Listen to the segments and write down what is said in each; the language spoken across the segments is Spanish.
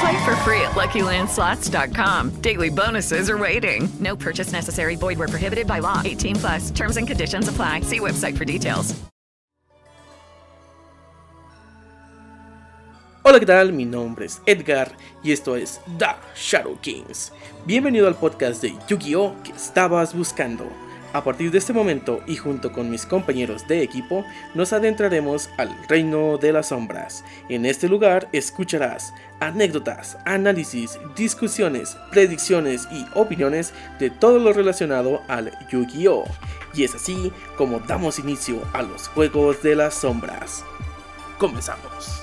Play for free at LuckyLandSlots.com. Daily bonuses are waiting. No purchase necessary. Void where prohibited by law. 18 plus. Terms and conditions apply. See website for details. Hola, ¿qué tal? Mi nombre es Edgar y esto es The Shadow Kings. Bienvenido al podcast de Yu-Gi-Oh! que estabas buscando. A partir de este momento y junto con mis compañeros de equipo, nos adentraremos al reino de las sombras. En este lugar escucharás anécdotas, análisis, discusiones, predicciones y opiniones de todo lo relacionado al Yu-Gi-Oh! Y es así como damos inicio a los Juegos de las Sombras. Comenzamos.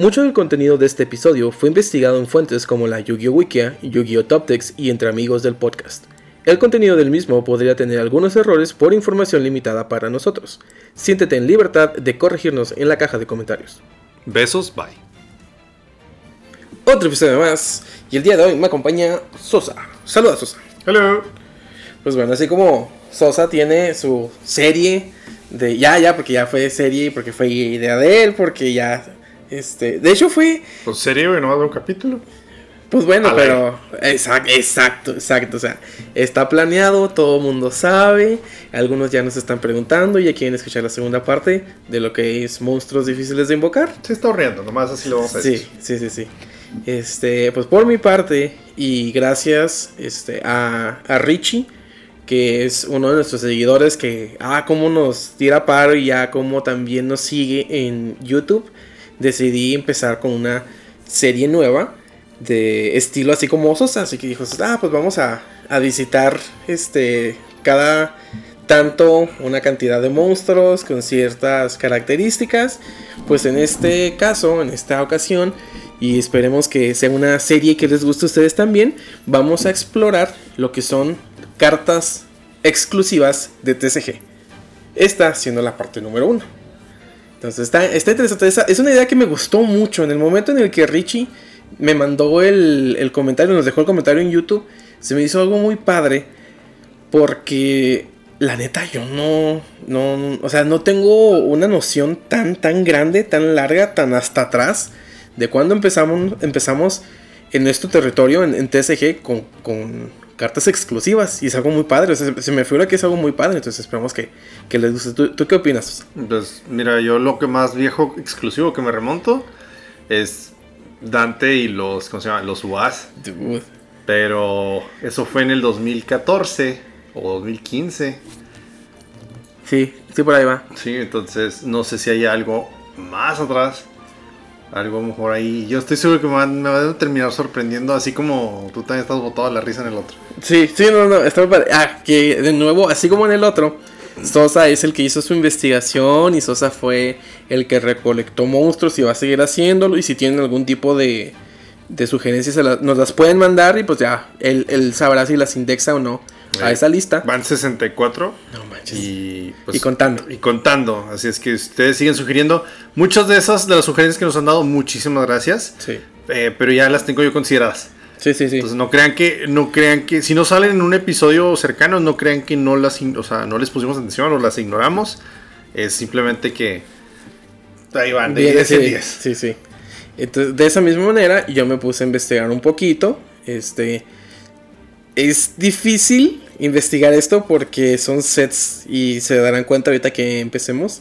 Mucho del contenido de este episodio fue investigado en fuentes como la Yu-Gi-Oh! Wikia, Yu-Gi-Oh! Toptex y entre amigos del podcast. El contenido del mismo podría tener algunos errores por información limitada para nosotros. Siéntete en libertad de corregirnos en la caja de comentarios. Besos, bye. Otro episodio más, y el día de hoy me acompaña Sosa. Saluda Sosa. Hello. Pues bueno, así como Sosa tiene su serie de ya, ya, porque ya fue serie, porque fue idea de él, porque ya este, de hecho fue. Pues serio, no hago un capítulo. Pues bueno, pero. Exacto, exacto, exacto. O sea, está planeado, todo el mundo sabe. Algunos ya nos están preguntando y ya quieren escuchar la segunda parte de lo que es monstruos difíciles de invocar. Se está horneando, nomás así lo vamos a decir. Sí, sí, sí, sí. Este, pues por mi parte, y gracias este, a, a Richie, que es uno de nuestros seguidores que, ah, como nos tira paro y ya como también nos sigue en YouTube decidí empezar con una serie nueva de estilo así como Sosa. Así que dijo, ah, pues vamos a, visitar este cada tanto una cantidad de monstruos con ciertas características. Pues en este caso, en esta ocasión, y esperemos que sea una serie que les guste a ustedes también, vamos a explorar lo que son cartas exclusivas de TCG. Esta siendo la parte número uno. Entonces está, está interesante. es una idea que me gustó mucho. En el momento en el que Richie me mandó el, comentario, nos dejó el comentario en YouTube, se me hizo algo muy padre. Porque la neta yo no, no, o sea, no tengo una noción tan, tan grande, tan larga, tan hasta atrás de cuando empezamos, empezamos en nuestro territorio, en, TSG, con, con, cartas exclusivas. Y es algo muy padre. se me figura que es algo muy padre. Entonces esperamos que, les guste. ¿Tú, qué opinas? Pues mira, yo lo que más viejo exclusivo que me remonto es Dante y los, ¿cómo se llama? Los UAS. Pero eso fue en el 2014 o 2015. Sí, sí, por ahí va. Sí, entonces no sé si hay algo más atrás. Algo mejor ahí. Yo estoy seguro que me va, a terminar sorprendiendo, así como tú también estás botado a la risa en el otro. Sí, sí, no, no, está Ah, que de nuevo, así como en el otro, Sosa es el que hizo su investigación y Sosa fue el que recolectó monstruos y va a seguir haciéndolo. Y si tienen algún tipo de, de sugerencias, nos las pueden mandar y pues ya, él, él sabrá si las indexa o no a esa lista. Van 64. No manches. Y, pues, y, contando. Y contando. Así es que ustedes siguen sugiriendo. Muchas de esas, de las sugerencias que nos han dado, muchísimas gracias. Sí. Eh, pero ya las tengo yo consideradas. Sí, sí, sí. Entonces no crean que, no crean que, si no salen en un episodio cercano, no crean que no las, o sea, no les pusimos atención o las ignoramos. Es simplemente que ahí van, de 10 en 10. Sí, sí. Entonces, de esa misma manera, yo me puse a investigar un poquito. Este es difícil investigar esto porque son sets y se darán cuenta ahorita que empecemos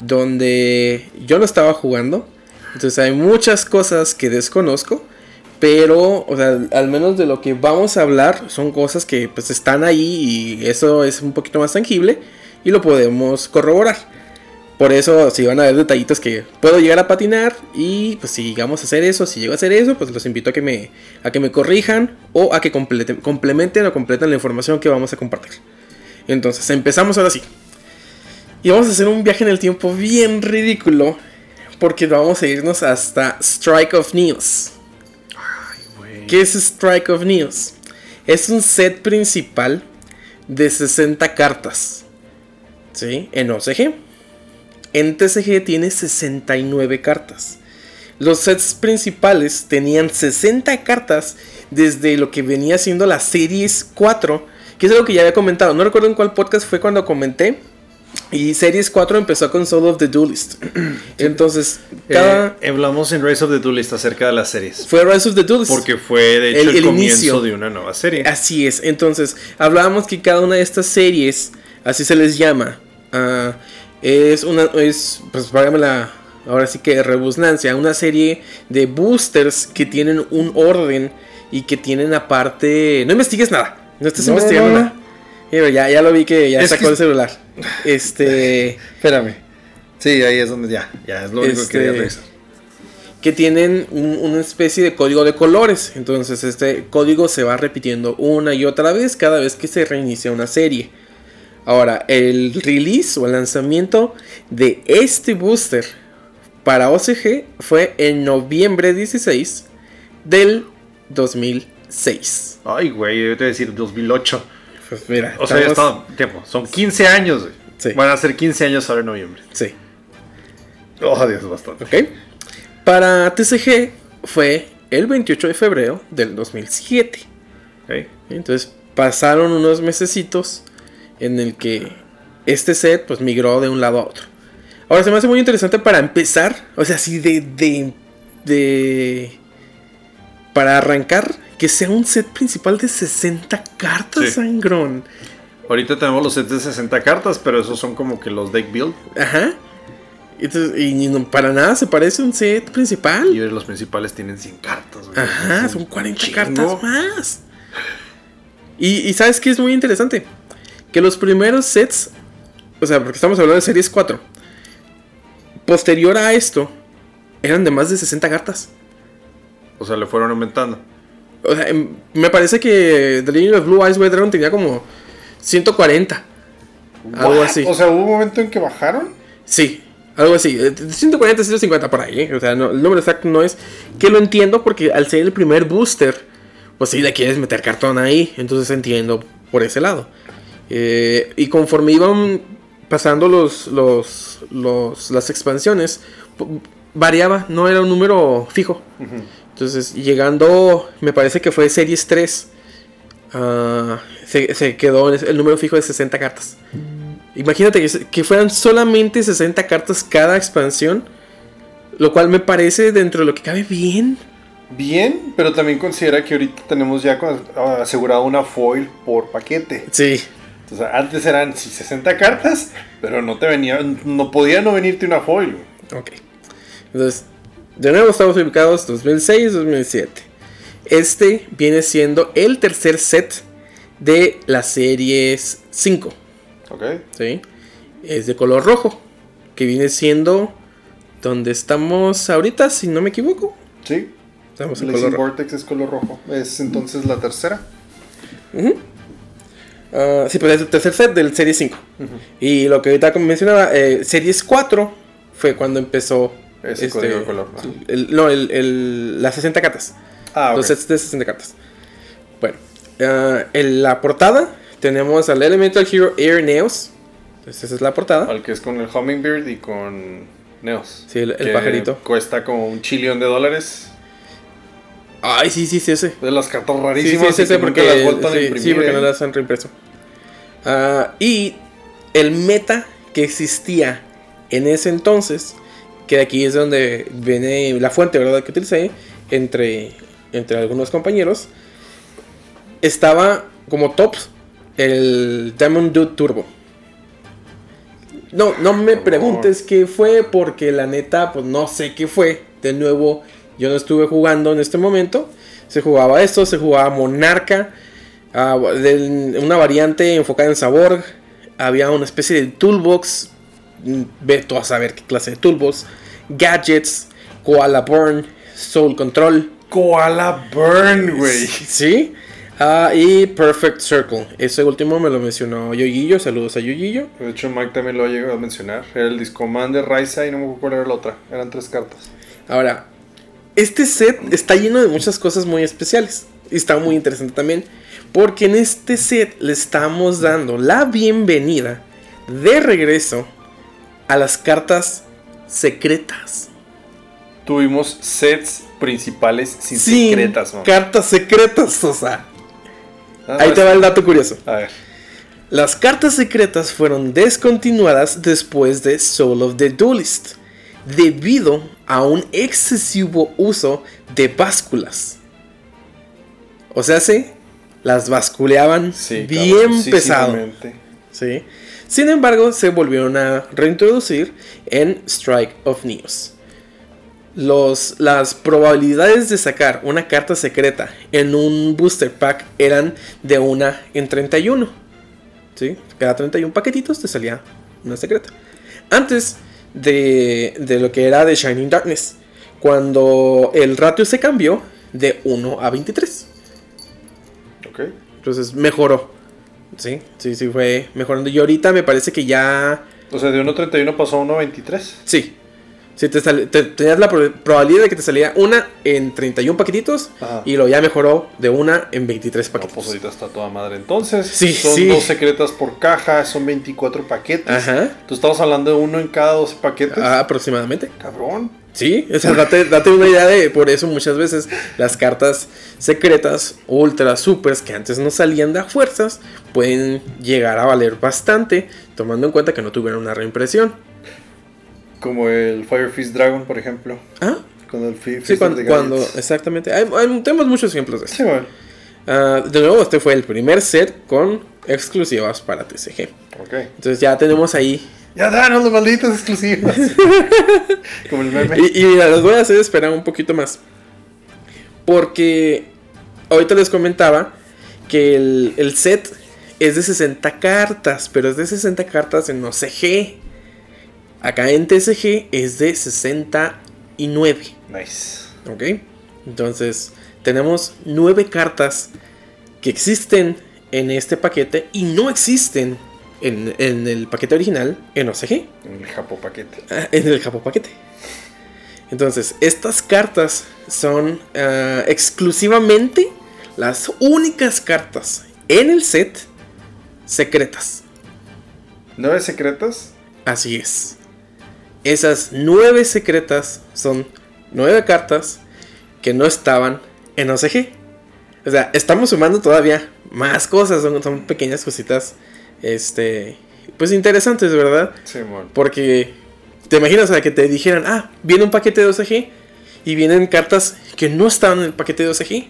donde yo no estaba jugando. Entonces hay muchas cosas que desconozco, Pero, o sea, al menos de lo que vamos a hablar son cosas que pues están ahí y eso es un poquito más tangible y lo podemos corroborar. Por eso, si van a ver detallitos que puedo llegar a patinar y pues si llegamos a hacer eso, si llego a hacer eso, pues los invito a que me, a que me corrijan o a que completen, complementen o completen la información que vamos a compartir. Entonces, empezamos ahora sí. Y vamos a hacer un viaje en el tiempo bien ridículo porque vamos a irnos hasta Strike of News. ¿Qué es Strike of News? Es un set principal de 60 cartas. ¿Sí? En OCG. En TCG tiene 69 cartas. Los sets principales tenían 60 cartas desde lo que venía siendo la Series 4, que es algo que ya había comentado. No recuerdo en cuál podcast fue cuando comenté. Y Series 4 empezó con Soul of the Duelist. Entonces, cada... Eh, hablamos en Rise of the Duelist acerca de las series. Fue Rise of the Duelist. Porque fue, de hecho, el, comienzo de una nueva serie. Así es. Entonces, hablábamos que cada una de estas series, así se les llama, uh, es una, es, pues vágame la, ahora sí que rebusnancia, una serie de boosters que tienen un orden y que tienen aparte, no investigues nada, no estás investigando nada. Pero ya, ya lo vi que ya sacó el celular. Este, espérame. Sí, ahí es donde ya, ya es lo único que quería este, Que tienen una especie de código de colores. Entonces, este código se va repitiendo una y otra vez cada vez que se reinicia una serie. Ahora, el release o el lanzamiento de este booster para OCG fue en noviembre 16 del 2006. Ay, güey, yo te voy a decir 2008. Pues mira, o sea, ya está tiempo. Son 15 años, güey. Van a ser 15 años ahora en noviembre. Sí. Oh, Dios, bastante. Ok. Para TCG fue el 28 de febrero del 2007. Ok. Entonces pasaron unos mesecitos en el que este set pues migró de un lado a otro. Ahora se me hace muy interesante para empezar, o sea, así de, de, de para arrancar que sea un set principal de 60 cartas, sí. Ahorita tenemos los sets de 60 cartas, pero esos son como que los deck build. Ajá. Entonces, y no, para nada se parece a un set principal. Y los principales tienen 100 cartas. Güey. Ajá, son 40 cartas más. Y, y sabes que es muy interesante que los primeros sets, o sea, porque estamos hablando de series 4, posterior a esto, eran de más de 60 cartas. O sea, le fueron aumentando. O sea, em, me parece que The Legend of Blue Eyes White Dragon tenía como 140. Algo así. O sea, ¿hubo un momento en que bajaron? Sí, algo así. 140, 150 por ahí. ¿eh? O sea, no, el número exacto no es. Que lo entiendo porque al ser el primer booster, pues sí le quieres meter cartón ahí. Entonces entiendo por ese lado. Eh, y conforme iban pasando los, los, los, las expansiones, variaba, no era un número fijo. Entonces, llegando, me parece que fue Series 3, uh, se, se, quedó el número fijo de 60 cartas. Imagínate que, que, fueran solamente 60 cartas cada expansión, lo cual me parece dentro de lo que cabe bien. Bien, pero también considera que ahorita tenemos ya asegurado una foil por paquete. Sí. Sea, antes eran sí, 60 cartas, pero no te venía, no podía no venirte una foil. Ok. Entonces, de nuevo estamos ubicados 2006-2007. Este viene siendo el tercer set de la series 5. Ok. Sí. Es de color rojo. Que viene siendo donde estamos ahorita, si no me equivoco. Sí. Estamos en color Vortex es color rojo. Es entonces la tercera. Uh Uh, sí, pues es el tercer set del Series 5. Uh -huh. Y lo que ahorita mencionaba, eh, Series 4 fue cuando empezó. Ese este, código de color. ¿no? El, no, el, el, las 60 cartas. Ah, Los sets de 60 cartas. Bueno, uh, en la portada tenemos al Elemental Hero Air Neos. Entonces, esa es la portada. Al que es con el Hummingbird y con Neos. Sí, el, el pajarito. Cuesta como un chillón de dólares. Ay, sí, sí, sí, ese. De las cartas rarísimas. Sí, sí, ese porque, las vueltan sí, a imprimir, sí, porque ¿eh? no las han reimpreso. Uh, y el meta que existía en ese entonces, que aquí es donde viene la fuente, ¿verdad? Que utilicé entre, entre algunos compañeros, estaba como tops el Diamond Dude Turbo. No, no me preguntes qué fue, porque la neta, pues no sé qué fue. De nuevo, yo no estuve jugando en este momento. Se jugaba esto, se jugaba Monarca, ah, del- una variante enfocada en sabor. Había una especie de toolbox, mm, ve tú a saber qué clase de toolbox. Gadgets, Koala Burn, Soul Control. Koala Burn, güey. Sí. Ah, y Perfect Circle. Ese último me lo mencionó Yoyillo. Saludos a Yoyillo. De hecho, Mike también lo ha llegado a mencionar. Era el Discommander, Raisa y no me acuerdo cuál era la otra. Eran tres cartas. Ahora, este set está lleno de muchas cosas muy especiales. Y está muy interesante también. Porque en este set le estamos dando la bienvenida de regreso a las cartas secretas. Tuvimos sets principales sin Sin secretas, ¿no? Cartas secretas, o sea. Ah, Ahí no, te va el dato curioso. A ver. Las cartas secretas fueron descontinuadas después de Soul of the Duelist, debido a un excesivo uso de básculas. O sea, sí, las basculeaban Sí, bien pesado. ¿sí? Sin embargo, se volvieron a reintroducir en Strike of Neos. Los, las probabilidades de sacar una carta secreta en un booster pack eran de una en 31. ¿sí? Cada 31 paquetitos te salía una secreta. Antes de, de lo que era de Shining Darkness, cuando el ratio se cambió de 1 a 23. Ok. Entonces mejoró. Sí, sí, sí, fue mejorando. Y ahorita me parece que ya. O sea, de 1.31 pasó a 1.23. Sí. Sí, te sal- te- tenías la pro- probabilidad de que te salía una en 31 paquetitos. Ajá. Y lo ya mejoró de una en 23 No, paquetitos. pues ahorita está toda madre. Entonces, Sí, son sí. dos secretas por caja, son 24 paquetes. Ajá. Tú estabas hablando de uno en cada 12 paquetes. Ah, aproximadamente. Cabrón. Sí, o sea, date, date una idea de. Por eso muchas veces las cartas secretas, ultra supers, que antes no salían de a fuerzas, pueden llegar a valer bastante, tomando en cuenta que no tuvieron una reimpresión. Como el Fire Fist Dragon, por ejemplo. Ah, Cuando el Fi- sí, Fist cuando, exactamente. Hay- hay- tenemos muchos ejemplos de eso. Sí, güey. Ah, de nuevo, este fue el primer set con exclusivas para TCG. Ok. Entonces ya tenemos ahí. Ya danos los malditos exclusivos. Como el meme. Y, y mira, los voy a hacer esperar un poquito más. Porque ahorita les comentaba que el, el set es de 60 cartas, pero es de 60 cartas en OCG. Acá en TCG es de 69. Nice. ¿Ok? Entonces, tenemos nueve cartas que existen en este paquete y no existen en, en el paquete original en OCG, En el Japo paquete. ah, en el Japo paquete. Entonces, estas cartas son ah, exclusivamente las únicas cartas en el set secretas. ¿Nueve secretas? Así es. Esas nueve secretas son nueve cartas que no estaban en OCG. O sea, estamos sumando todavía más cosas, son, son pequeñas cositas, este, pues interesantes, ¿verdad? Sí. Porque te imaginas sea, que te dijeran, ah, viene un paquete de OCG y vienen cartas que no estaban en el paquete de OCG.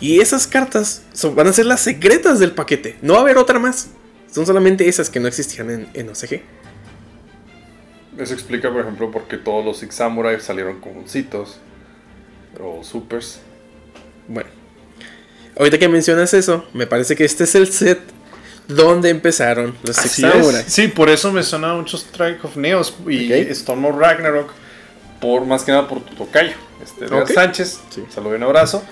Y esas cartas son- van a ser las secretas del paquete, no va a haber otra más. Son solamente esas que no existían en, en OCG. Eso explica, por ejemplo, por qué todos los Six Samurai salieron con citos o supers. Bueno, ahorita que mencionas eso, me parece que este es el set donde empezaron los Six Así Samurai. es. Sí, por eso me suena mucho Strike of Neos y Ok. Storm of Ragnarok. Por, más que nada por tu tocayo, este, Edgar Ok. Sánchez. Sí. Saludo y un abrazo.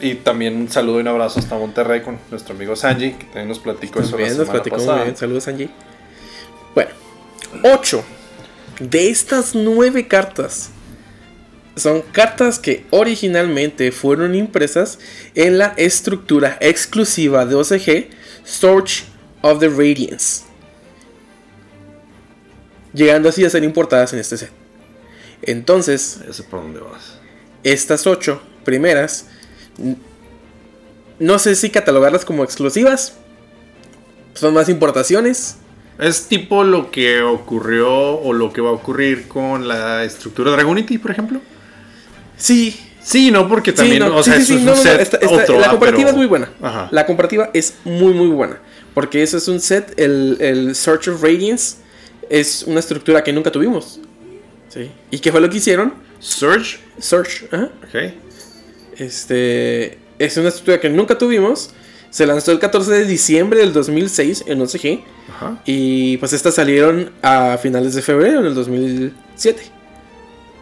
Y también un saludo y un abrazo hasta Monterrey con nuestro amigo Sanji, que también nos platicó eso la nos platicó muy bien. Saludos, Angie. Bueno, 8 de estas 9 cartas son cartas que originalmente fueron impresas en la estructura exclusiva de OCG Storage of the Radiance, llegando así a ser importadas en este set. Entonces, sé por dónde vas. estas 8 primeras, no sé si catalogarlas como exclusivas, son más importaciones. Es tipo lo que ocurrió o lo que va a ocurrir con la estructura Dragonity, por ejemplo. Sí, Sí, no, porque también, sí, no, o sea, sí, eso sí, es no, un no, set otro, la ah, comparativa pero- es muy buena. Ajá. La comparativa es muy, muy buena. Porque eso es un set, el, el Search of Radiance es una estructura que nunca tuvimos. ¿sí? ¿Y qué fue lo que hicieron? Surge. Surge, ajá. Ok. Este es una estructura que nunca tuvimos. Se lanzó el 14 de diciembre del 2006 en OCG. Ajá. Y pues estas salieron a finales de febrero del 2007.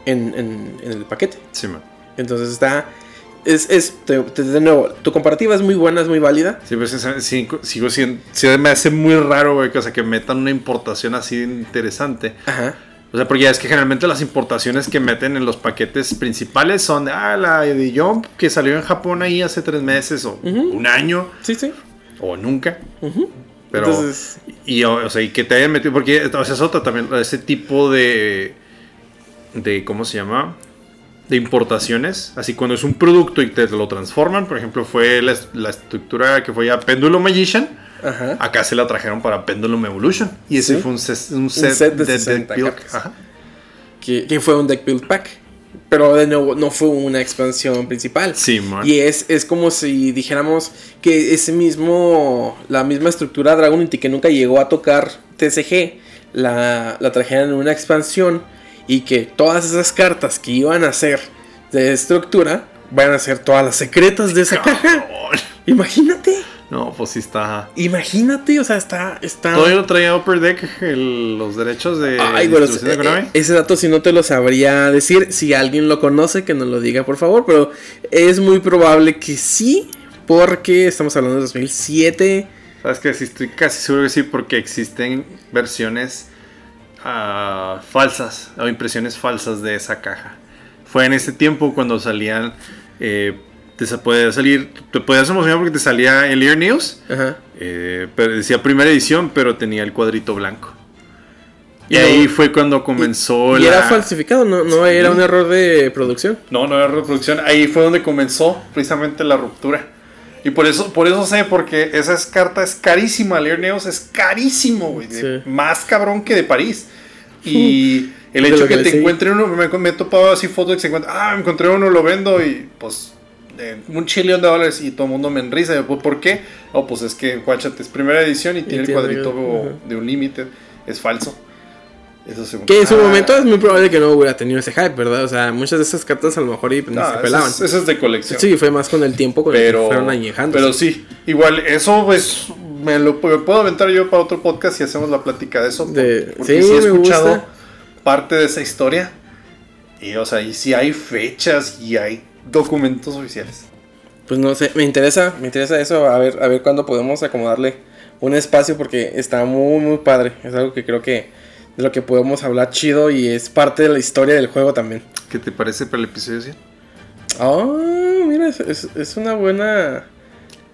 En, en, en el paquete. Sí, man. Entonces está. Es, es te- te- de nuevo, tu comparativa es muy buena, es muy válida. Sí, pues sí, sigo siendo. sí, me hace muy raro, güey, que, o sea, que metan una importación así interesante. Ajá. O sea, porque ya es que generalmente las importaciones que meten en los paquetes principales son de, ah, la de Jump que salió en Japón ahí hace tres meses o un año Sí, sí. o nunca. Pero, Entonces- y, o, sea, y que te hayan metido, porque o sea, es otra también, ese tipo de, de, ¿cómo se llama? De importaciones, así cuando es un producto y te lo transforman, por ejemplo, fue la, la estructura que fue ya Pendulum Magician, Ajá. acá se la trajeron para Pendulum Evolution, y ese Sí. fue un, ses- un set, set de de, 60 Deck Build. Ajá. Que, que fue un deck build pack. Pero de nuevo, no fue una expansión principal. Sí, man. Y es, es como si dijéramos que ese mismo. La misma estructura Dragon Unity que nunca llegó a tocar TCG. La, la trajeron en una expansión. Y que todas esas cartas que iban a ser de estructura. Van a ser todas las secretas de esa caja. Imagínate. No, pues sí está. Imagínate. O sea, está. está Todavía lo traía Upper Deck el- los derechos de Ay, bueno, eh, eh, ese dato si no te lo sabría decir. Si alguien lo conoce, que nos lo diga, por favor. Pero es muy probable que sí, porque estamos hablando de 2007. Sabes que sí, estoy casi seguro que sí, porque existen versiones ah, falsas o impresiones falsas de esa caja. Fue en ese tiempo cuando salían. eh, te podía salir. Te podías emocionar porque te salía el Ear News. Ajá. eh, pero decía primera edición, pero tenía el cuadrito blanco. Y Y ahí fue cuando comenzó Y la. era falsificado, no, no era un error de producción. No, no era reproducción. Ahí fue donde comenzó precisamente la ruptura. Y por eso, por eso sé, porque esa es- carta es carísima. Lear Neos es carísimo, güey. de- Sí. Más cabrón que de París. Y el De hecho lo que te encuentre uno, me, me he topado así fotos de que se encuentra, ah, me encontré uno, lo vendo y pues de un chillón de dólares y todo el mundo me enrisa. Yo, "¿Pues, ¿Por qué? Oh, pues es que, guáchate, es primera edición y tiene el cuadrito de un límite. Es falso. Eso se- Que en su Ah, momento es muy probable que no hubiera tenido ese hype, ¿verdad? O sea, muchas de esas cartas a lo mejor y, no, se eso pelaban. es- eso es de colección. Sí, fue más con el tiempo con el que pero, fueron añejando. pero sí, igual eso pues me lo me puedo aventar yo para otro podcast y hacemos la plática de eso. De- porque sí, sí he escuchado gusta. parte de esa historia. Y o sea, y sí hay fechas y hay documentos oficiales. Pues no sé, me interesa, me interesa eso, a ver, a ver cuándo podemos acomodarle un espacio porque está muy, muy padre. Es algo que creo que de lo que podemos hablar chido y es parte de la historia del juego también. ¿Qué te parece para el episodio 100? Oh, mira, es, es- es una buena...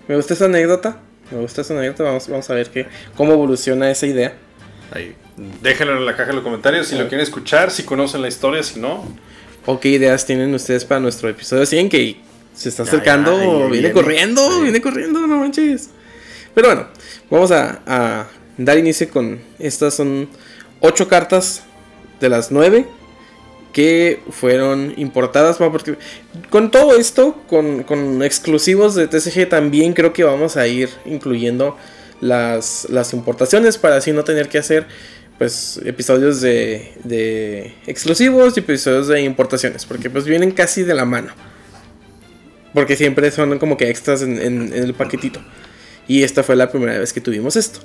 Me gusta esa anécdota, me gusta esa anécdota, vamos, vamos a ver qué, cómo evoluciona esa idea. Ahí, déjenlo en la caja de los comentarios si lo quieren escuchar, si conocen la historia, si no. ¿O qué ideas tienen ustedes para nuestro episodio 100 que se está acercando? ya, ya viene viene. corriendo, Sí. viene corriendo, no manches. Pero bueno, vamos a, a dar inicio con estas son ocho cartas de las nueve que fueron importadas. Porque con todo esto, con, con exclusivos de TCG, también creo que vamos a ir incluyendo las, las importaciones para así no tener que hacer pues episodios de, de exclusivos y episodios de importaciones. Porque pues vienen casi de la mano. Porque siempre son como que extras en, en- en el paquetito. Y esta fue la primera vez que tuvimos esto.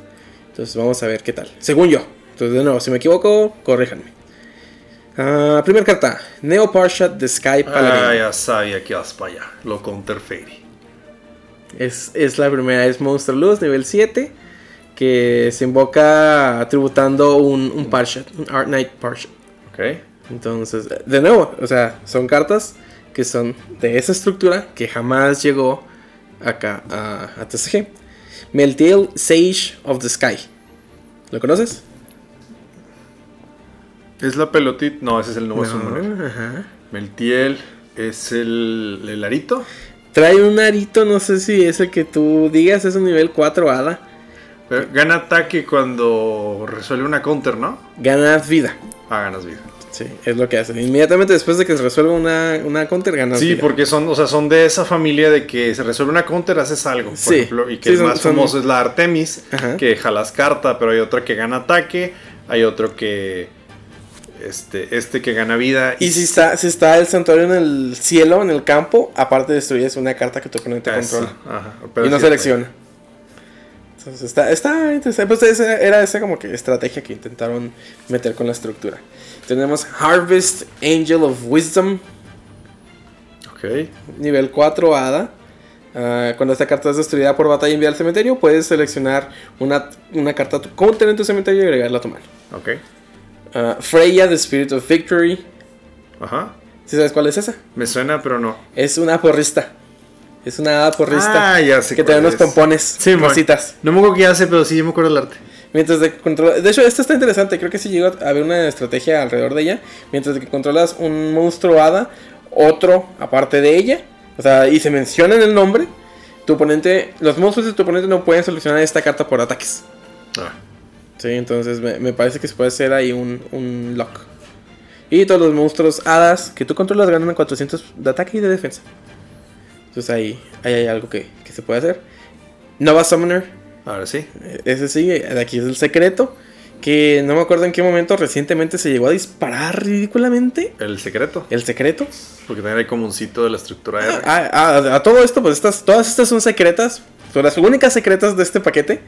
Entonces vamos a ver qué tal. Según yo. Entonces de nuevo, si me equivoco, corríjanme. Ah, primera carta. Neo Parshat de Sky Paladin. Ah, ya sabía que ibas para allá. Lo counter Fairy. Es, es la primera, es Monster Luz, nivel 7. Que se invoca tributando un, un Parshat, un Art Knight Parshat. Ok. Entonces, de nuevo, o sea, son cartas que son de esa estructura que jamás llegó acá a, a TCG. Meltiel Sage of the Sky. ¿Lo conoces? Es la pelotita. No, ese es el nuevo No, summoner. ajá. Meltiel es el, el arito. Trae un arito, no sé si es el que tú digas, es un nivel 4 hada. Pero gana ataque cuando resuelve una counter, ¿no? Ganas vida. Ah, ganas vida. Sí, es lo que hace. Inmediatamente después de que se resuelva una, una counter, ganas Sí, vida. porque son, o sea, son de esa familia de que se resuelve una counter, haces algo. Por Sí. ejemplo, y que Sí, el son- más son- famoso es la Artemis, Ajá. que jalas carta, pero hay otra que gana ataque, hay otro que este, este que gana vida. Y si está, si está el santuario en el cielo, en el campo, aparte destruyes una carta que tu oponente Eso, controla. ajá, pero y no selecciona. Entonces está, está interesante. Pues esa era esa como que estrategia que intentaron meter con la estructura. Tenemos Harvest Angel of Wisdom, Ok. nivel 4 Hada. Ah, cuando esta carta es destruida por batalla y enviada al cementerio, puedes seleccionar una, una carta counter en tu cementerio y agregarla a tu mano. Ok. Ah, Freya, The Spirit of Victory. Ajá. ¿Sí sabes cuál es esa? Me suena, pero no. Es una porrista. Es una hada porrista. Ah, ya sé Que da unos es. pompones. Sí. No me acuerdo qué hace, pero sí yo me acuerdo del arte. Mientras de que controla- De hecho, esta está interesante. Creo que sí llegó a haber una estrategia alrededor de ella. Mientras de que controlas un monstruo hada, otro aparte de ella. O sea, y se menciona en el nombre. Tu oponente. Los monstruos de tu oponente no pueden seleccionar esta carta por ataques. Ah. Sí, entonces me, me parece que se puede hacer ahí un, un lock. Y todos los monstruos hadas que tú controlas ganan 400 de ataque y de defensa. Entonces ahí, ahí hay algo que, que se puede hacer. Nova Summoner. Ahora sí. eh, Ese sí, de aquí es el secreto. Que no me acuerdo en qué momento recientemente se llegó a disparar ridículamente. El secreto. El secreto. Porque también hay como un cito de la estructura R. Ah, ah, a todo esto, pues estas, todas estas son secretas. Son las únicas secretas de este paquete.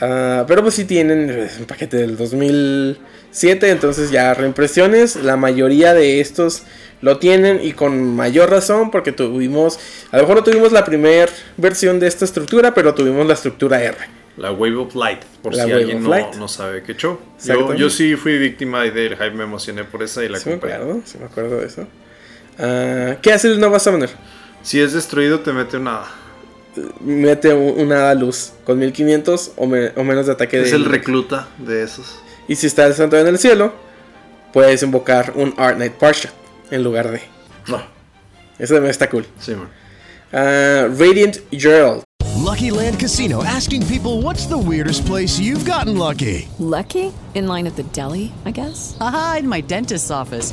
Ah, pero pues sí tienen un paquete del 2007, entonces ya reimpresiones. La mayoría de estos lo tienen y con mayor razón porque tuvimos, a lo mejor no tuvimos la primera versión de esta estructura, pero tuvimos la estructura R. La Wave of Light, por La si alguien no, no sabe qué show. Yo, yo sí fui víctima del hype, me emocioné por esa y la Sí me compré. acuerdo, sí me acuerdo de eso. Ah, ¿Qué hace el Nova Summoner? Si es destruido, te mete una. Mete un- una luz con 1500 o, me- o menos de ataque Es de el recluta de esos. Y si está el santo en el cielo, puedes invocar un Art Knight Parsha en lugar de. No. Eso también está cool. Sí, man. Ah, Radiant Gerald. Lucky Land Casino asking people what's the weirdest place you've gotten lucky? Lucky? In line at the deli, I guess? Aha, in my dentist's office.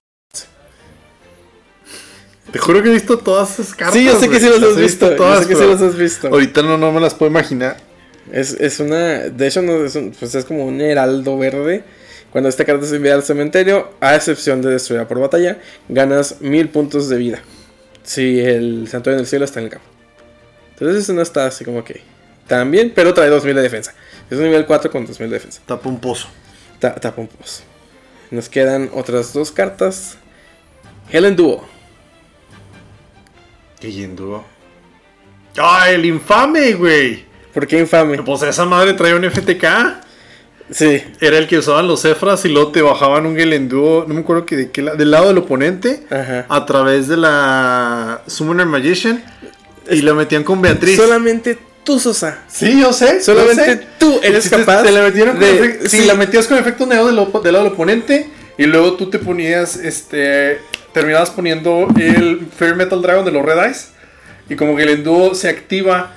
Te juro que he visto todas esas cartas. Sí, yo sé que sí los has visto, yo sé que sí los has visto. Ahorita no, no me las puedo imaginar. Es, es una. De hecho, no, es, un- pues es como un heraldo verde. Cuando esta carta se envía al cementerio, a excepción de destruida por batalla, ganas mil puntos de vida. Si el santuario del cielo está en el campo. Entonces, eso no está así como que tan bien, pero trae 2000 de defensa. Es un nivel 4 con 2000 de defensa. Tapa un pozo. Ta- tapa un pozo. Nos quedan otras dos cartas. Helen Duo. Qué yendo. ¡Ah, el infame, güey! ¿Por qué infame? Pues esa madre traía un FTK. Sí. Era el que usaban los Cefras y luego te bajaban un Gelendúo, no me acuerdo que de qué la- del lado del oponente, Ajá. a través de la Summoner Magician y lo metían con Beatriz. Solamente tú, Sosa. Sí, yo sé. yo Solamente sé. tú eres Te- te- capaz Te la metieron con efecto- sí. sí, la metías con efecto negro del, del lado del oponente y luego tú te ponías, este, terminabas poniendo el Fairy Metal Dragon de los Red Eyes y como que el Enduo se activa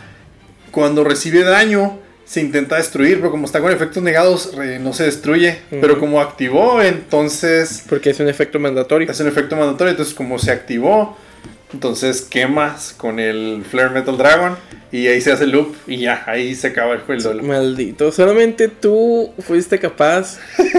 cuando recibe daño se intenta destruir, pero como está con efectos negados re- no se destruye, pero como activó entonces Porque es un efecto mandatorio. es un efecto mandatorio, entonces como se activó entonces quemas con el Flare Metal Dragon y ahí se hace el loop y ya, ahí se acaba el juego. Maldito. Solamente tú fuiste capaz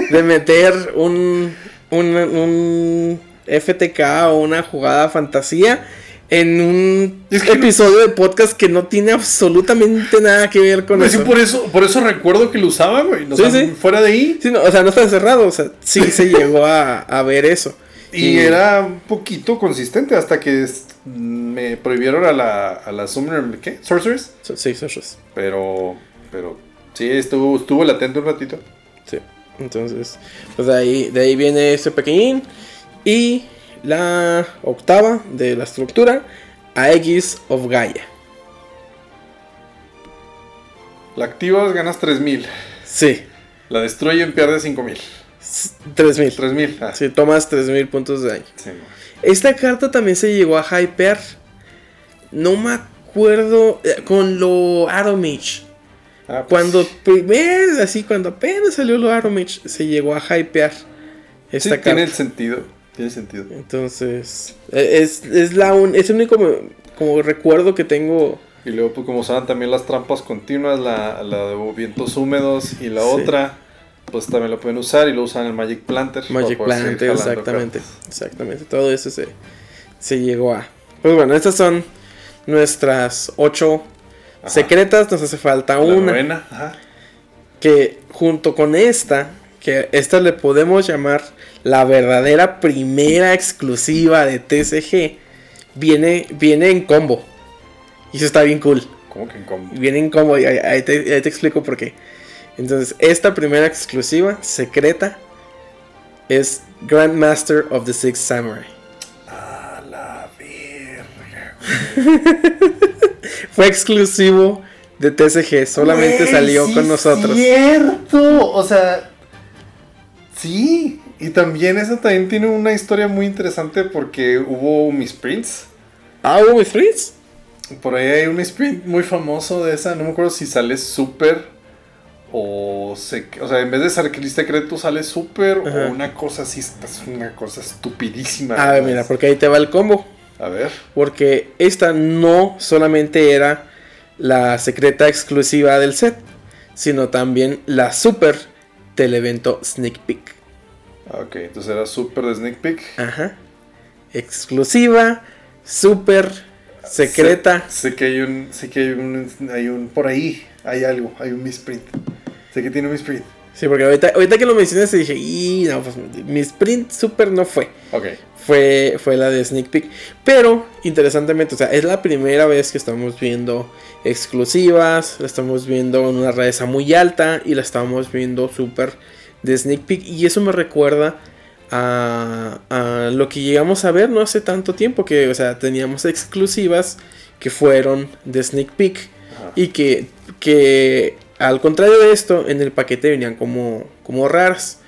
de meter un, un, un FTK o una jugada fantasía en un episodio de podcast que no tiene absolutamente nada que ver con Pues sí, eso. por eso, por eso recuerdo que lo usaba, güey. O Sí, sí. Fuera de ahí. Sí, no, o sea, no está cerrado. O sea, sí se llegó a, a ver eso. Y, era un poquito consistente hasta que me prohibieron a la, a la Summoner, ¿qué? ¿Sorceress? Sí, Sorceress. Pero, pero sí, estuvo, estuvo latente un ratito. Sí, entonces, pues de ahí, de ahí viene este pequeñín. Y la octava de la estructura, Aegis of Gaia. La activas, ganas 3000. Sí. La destruyen, pierdes 5000. 3000. 3000. Ah. Sí, tomas 3000 puntos de daño. Esta carta también se llegó a Hyper. No me acuerdo. Eh, con lo Aromage. Ah, pues. Cuando primero, así, cuando apenas salió lo Aromage, se llegó a hypear esta carta. Tiene sentido. Tiene sentido. Entonces, e, es, es la un, es el único como, recuerdo que tengo. Y luego, pues, como saben también las trampas continuas, la, la de vientos húmedos y la otra pues también lo pueden usar y lo usan en el Magic Planter. Magic Planter, exactamente. Exactamente. Todo eso se, se llegó a. Pues bueno, estas son nuestras ocho secretas. Nos hace falta una. Que junto con esta, que esta le podemos llamar la verdadera primera exclusiva de TCG, viene, viene en combo. Y eso está bien cool. ¿Cómo que en combo? Viene en combo y ahí te, ahí te explico por qué. Entonces, esta primera exclusiva, secreta, es Grandmaster of the Six Samurai. A la verga. Fue exclusivo de TCG, solamente salió con nosotros. Cierto, o sea, sí. Y también esa también tiene una historia muy interesante porque hubo misprints. Ah, hubo misprints. Por ahí hay un sprint muy famoso de esa, no me acuerdo si sale super o, se, o sea, en vez de salir secreto sale súper o una cosa así, es una cosa estupidísima. A ver, mira, porque ahí te va el combo. A ver. Porque esta no solamente era la secreta exclusiva del set, sino también la super del evento Sneak Peek. Ah, ok, entonces era super de Sneak Peek. Ajá. Exclusiva, super, secreta. Sé, que hay un, sé que hay un, hay un, por ahí hay algo, hay un misprint. Sé que tiene un misprint. Sí, porque ahorita, ahorita que lo mencionas dije, y no, pues mi sprint super no fue. Ok. Fue, fue la de Sneak Peek. Pero, interesantemente, o sea, es la primera vez que estamos viendo exclusivas. La estamos viendo en una rareza muy alta. Y la estamos viendo super de Sneak Peek. Y eso me recuerda a, a, lo que llegamos a ver no hace tanto tiempo. Que, o sea, teníamos exclusivas que fueron de Sneak Peek. Y que, que al contrario de esto, en el paquete venían como, como raras.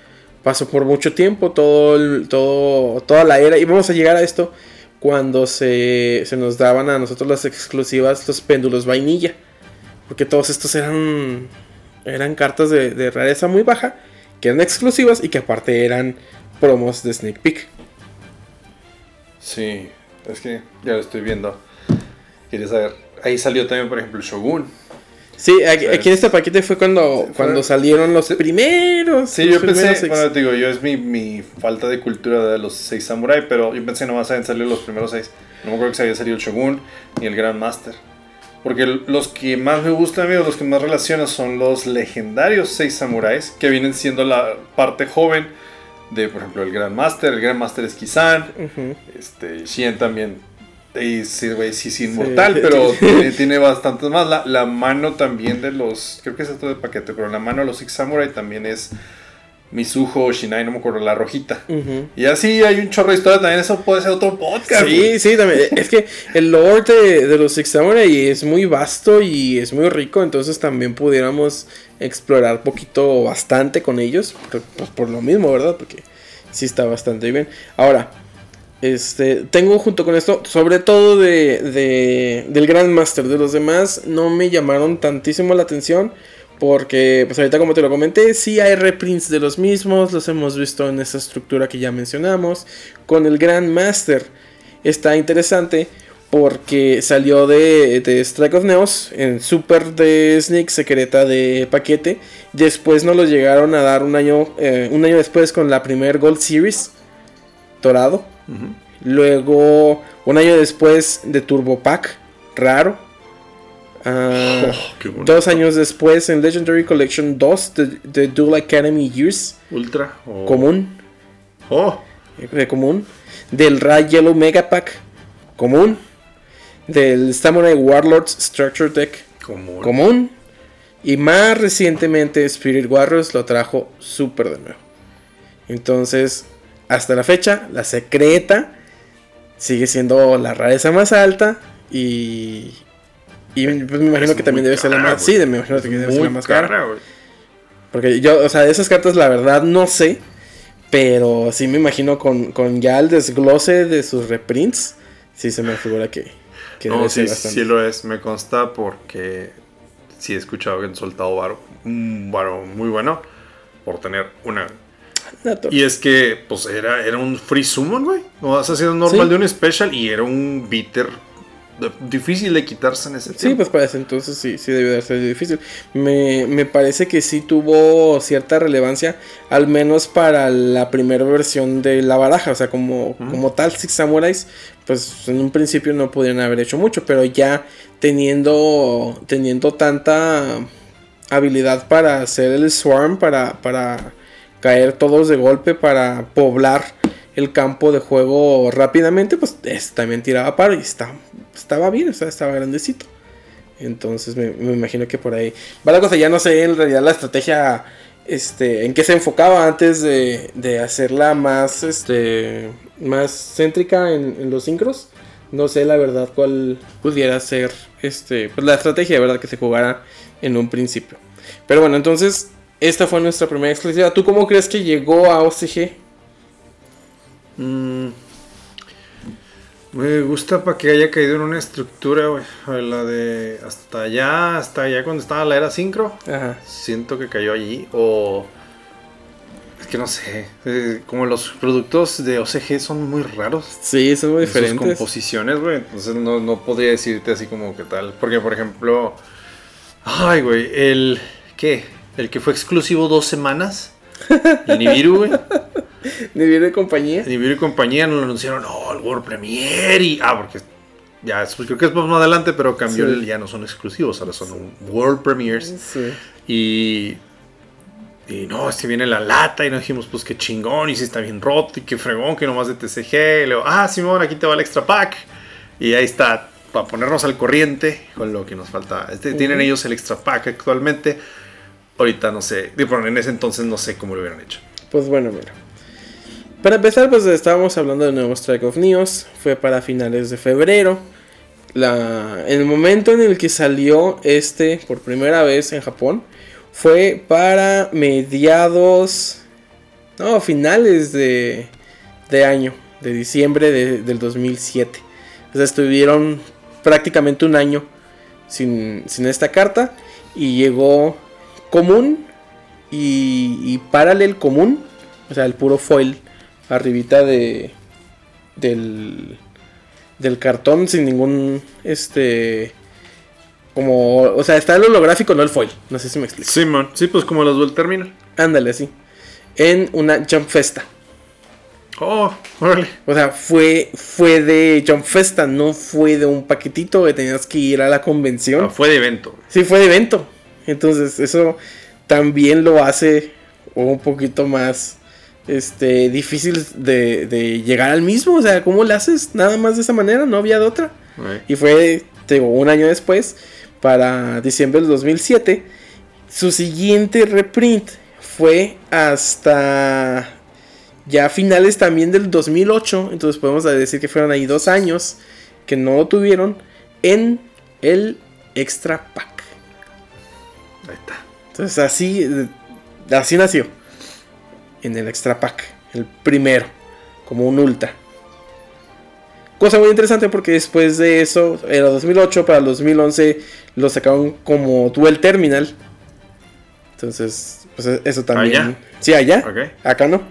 Pasó por mucho tiempo, todo, todo, toda la era. Y vamos a llegar a esto cuando se, se nos daban a nosotros las exclusivas, los péndulos vainilla. Porque todos estos eran, eran cartas de, de rareza muy baja, que eran exclusivas y que aparte eran promos de Sneak Peek. Sí, es que ya lo estoy viendo. Quería saber. Ahí salió también, por ejemplo, el Shogun. Sí, aquí, en este paquete fue cuando, cuando salieron los primeros. Sí, yo pensé, bueno, digo, yo es mi, mi, falta de cultura de los seis samurai, pero yo pensé nomás habían salido los primeros seis. No me acuerdo que se había salido el Shogun ni el Grand Master. Porque los que más me gustan, amigos, los que más relacionan son los legendarios seis samuráis, que vienen siendo la parte joven de, por ejemplo, el Grand Master. El Grand Master es Kisan. este, Shien también y sí, güey, sí, sí, inmortal, pero tiene, tiene, bastantes más. La, la, mano también de los. Creo que es esto de paquete, pero la mano de los Six Samurai también es. Mizuho Shinai, no me acuerdo, la rojita. Y así hay un chorro de historia también, eso puede ser otro podcast. Sí, sí, también. es que el lore de, de, los Six Samurai es muy vasto y es muy rico, entonces también pudiéramos explorar poquito bastante con ellos, pues por lo mismo, ¿verdad? Porque sí está bastante bien. Ahora, este, tengo junto con esto, sobre todo de, de, del Grandmaster. De los demás no me llamaron tantísimo la atención. Porque, pues ahorita como te lo comenté, sí hay reprints de los mismos. Los hemos visto en esa estructura que ya mencionamos. Con el Grandmaster está interesante. Porque salió de, de Strike of Neos en Super de Sneak, secreta de paquete. Después nos lo llegaron a dar un año, eh, un año después con la primer Gold Series dorado Luego, un año después de Turbo Pack, raro. Ah, oh, dos años después en Legendary Collection 2 de, Dual Academy Years. Ultra. Común. Oh. de común. Del Ray Yellow Mega Pack común. Del Samurai Warlords Structure Deck Común. común. Y más recientemente Spirit Warriors lo trajo súper de nuevo. Entonces, hasta la fecha, la secreta sigue siendo la rareza más alta. Y, y pues, me imagino Es que también debe ser la más. Sí, me imagino que debe ser la más cara. Porque yo, o sea, de esas cartas la verdad no sé. Pero sí me imagino con, con ya el desglose de sus reprints. Sí se me figura que, que No, debe sí, ser bastante. sí lo es. Me consta porque sí he escuchado que han soltado varo. Un varo muy bueno por tener una. Y es que, pues, era, era un free summon, güey. No vas haciendo normal Sí. de un special y era un bitter difícil de quitarse en ese Sí, tiempo. pues para ese entonces sí, sí debió de ser difícil. Me, me parece que sí tuvo cierta relevancia, al menos para la primera versión de la baraja. O sea, como, como tal, Six Samurais, pues en un principio no podían haber hecho mucho, pero ya teniendo, teniendo tanta habilidad para hacer el swarm, para, para caer todos de golpe, para poblar el campo de juego rápidamente, pues es- también tiraba paro y está, estaba bien, o sea, estaba grandecito. Entonces me, imagino que por ahí va la cosa. Ya no sé en realidad la estrategia este, en qué se enfocaba antes de, de hacerla más, este, más céntrica en, los sincros. No sé la verdad cuál pudiera ser este, pues, la estrategia verdad que se jugara en un principio. Pero bueno, entonces esta fue nuestra primera exclusiva. ¿Tú cómo crees que llegó a OCG? Mm. Me gusta para que haya caído en una estructura, güey. La de hasta allá, hasta allá cuando estaba la era sincro. Ajá. Siento que cayó allí. O. Es que no sé. eh, como los productos de OCG son muy raros. Sí, son muy en sus diferentes. composiciones, güey. Entonces no, no podría decirte así como que tal. Porque, por ejemplo. Ay, güey. El. ¿Qué? El que fue exclusivo dos semanas. El Nibiru, güey. Nibiru de compañía. Nibiru y compañía nos lo anunciaron. No, el World Premiere. Y. Ah, porque. Ya, eso creo que es más adelante, pero cambió Sí. el. Ya no son exclusivos, ahora son World Premiers. Sí. Y. Y no, este viene la lata. Y nos dijimos, pues qué chingón. Y si está bien roto. Y qué fregón. Que nomás de TCG. Y luego, ah, Simón, aquí te va el extra pack. Y ahí está. Para ponernos al corriente con lo que nos falta. Este, Tienen ellos el extra pack actualmente. Ahorita no sé. Digo, en ese entonces no sé cómo lo hubieran hecho. Pues bueno, mira. Para empezar, pues estábamos hablando del nuevo Strike of News. Fue para finales de febrero. La, el momento en el que salió este por primera vez en Japón fue para mediados. No, finales de, de año, de diciembre de- del 2007. O sea, estuvieron prácticamente un año sin, sin esta carta. Y llegó común y, y paralel común. O sea, el puro foil arribita de del del cartón sin ningún este como o sea, está el holográfico, no el foil. No sé si me explico. Simón, sí, pues como las Duel Terminal. Ándale, así. En una Jump Festa. Oh, órale. O sea, fue, fue de Jump Festa, no fue de un paquetito que tenías que ir a la convención. Ah, fue de evento. Sí, fue de evento. Entonces, eso también lo hace un poquito más este, difícil de, de llegar al mismo. O sea, ¿cómo lo haces? Nada más de esa manera, no había de otra. Right. Y fue, te digo, un año después, para diciembre del 2007. Su siguiente reprint fue hasta ya finales también del 2008. Entonces podemos decir que fueron ahí dos años que no lo tuvieron en el Extra Pack. Ahí está. Entonces así, eh, así nació. En el Extra Pack. El primero. Como un Ultra. Cosa muy interesante porque después de eso, era 2008, para el 2011 lo sacaron como Duel Terminal. Entonces, pues e- eso también. ¿Allá? Sí, allá. Acá no.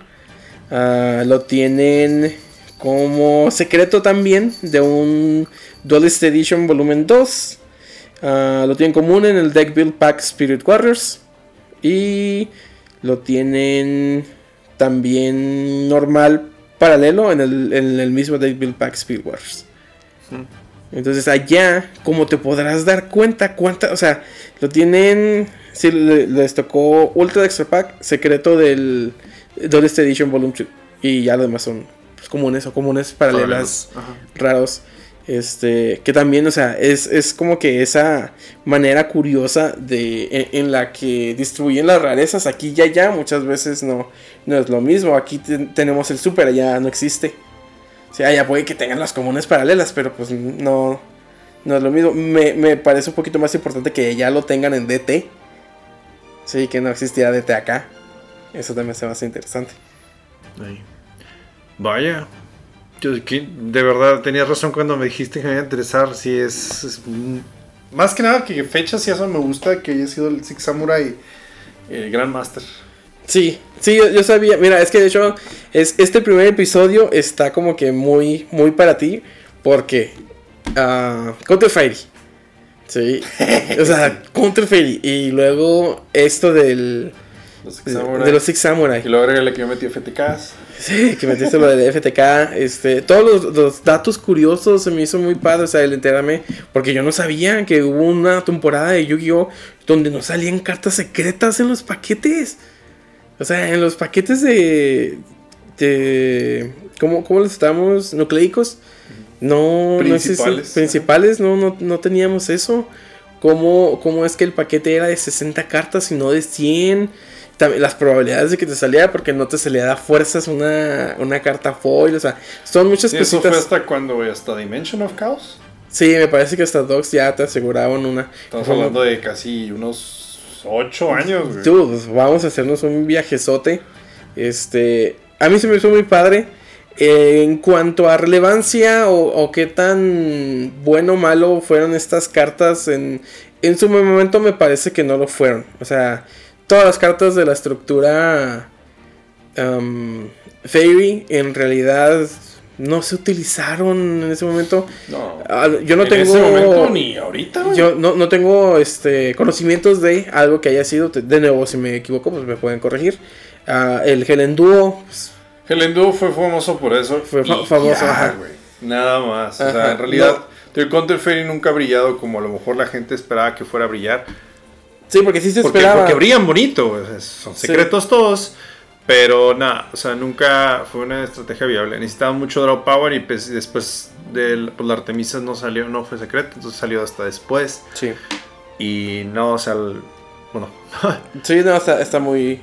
Ah, lo tienen como secreto también de un Duelist Edition Volumen 2. Ah, lo tienen común en el Deck Build Pack Spirit Warriors. Y lo tienen también normal paralelo en el, en el mismo Deck Build Pack Spirit Warriors. Entonces allá, como te podrás dar cuenta, cuánta, o sea, lo tienen, sí, le- les tocó Ultra Extra Pack, secreto del Duelist Edition Volume 2. Y ya lo demás son pues, comunes o comunes paralelas raros. Este, que también, o sea, es, es, como que esa manera curiosa de, en, la que distribuyen las rarezas aquí y allá, muchas veces no, no es lo mismo. Aquí tenemos el super, allá no existe. O sea, ya puede que tengan las comunes paralelas, pero pues no, no es lo mismo. Me, me parece un poquito más importante que ya lo tengan en DT. Sí, que no existía DT acá. Eso también se me hace interesante. Vaya, yo, de verdad, tenías razón cuando me dijiste que me iba a interesar si es, Más que nada que fechas y eso me gusta que haya sido el Six Samurai el Grandmaster. Sí, sí, yo, sabía. Mira, es que de hecho, es, este primer episodio está como que muy, muy para ti. Porque. Uh, Counter Fairy. Sí. o sea, Counter Fairy. Y luego esto del. de, los Six Samurai. Y luego agregale que yo metí FTKs. Sí, que metiste lo de FTK. Este, todos los, datos curiosos se me hizo muy padre, o sea, el enterarme. Porque yo no sabía que hubo una temporada de Yu-Gi-Oh! donde no salían cartas secretas en los paquetes. O sea, en los paquetes de. de ¿Cómo, cómo los estamos? ¿Nucleicos? No, principales. No, principales, no, no, no teníamos eso. ¿Cómo, ¿Cómo es que el paquete era de 60 cartas y no de 100? Las probabilidades de que te saliera porque no te salía a fuerzas una, una carta foil, o sea, son muchas cosas. ¿Eso fue hasta cuando, ¿Hasta Dimension of Chaos? Sí, me parece que hasta Dogs ya te aseguraban una. Estamos hablando de casi unos 8 años, güey. Pues, vamos a hacernos un viajezote. Este, a mí se me hizo muy padre. en cuanto a relevancia o, o, qué tan bueno o malo fueron estas cartas, en, en su momento me parece que no lo fueron. O sea, todas las cartas de la estructura um, Fairy en realidad no se utilizaron en ese momento. No. Ah, yo no en tengo. ese momento ni ahorita. Yo no, tengo este conocimientos de algo que haya sido. De nuevo, si me equivoco, pues me pueden corregir. Uh, el Helendúo. Pues, fue famoso por eso. Fue famoso. Nada más. o sea, en realidad, el Counter Fairy nunca ha brillado como a lo mejor la gente esperaba que fuera a brillar. Sí, porque sí se porque, esperaba. Porque brillan bonito, son secretos todos. Pero nada, o sea, nunca fue una estrategia viable. Necesitaba mucho draw power y pues, después de pues, la Artemisa no salió, no fue secreto, entonces salió hasta después. Sí. Y no, o sea, bueno. sí, no, está, muy,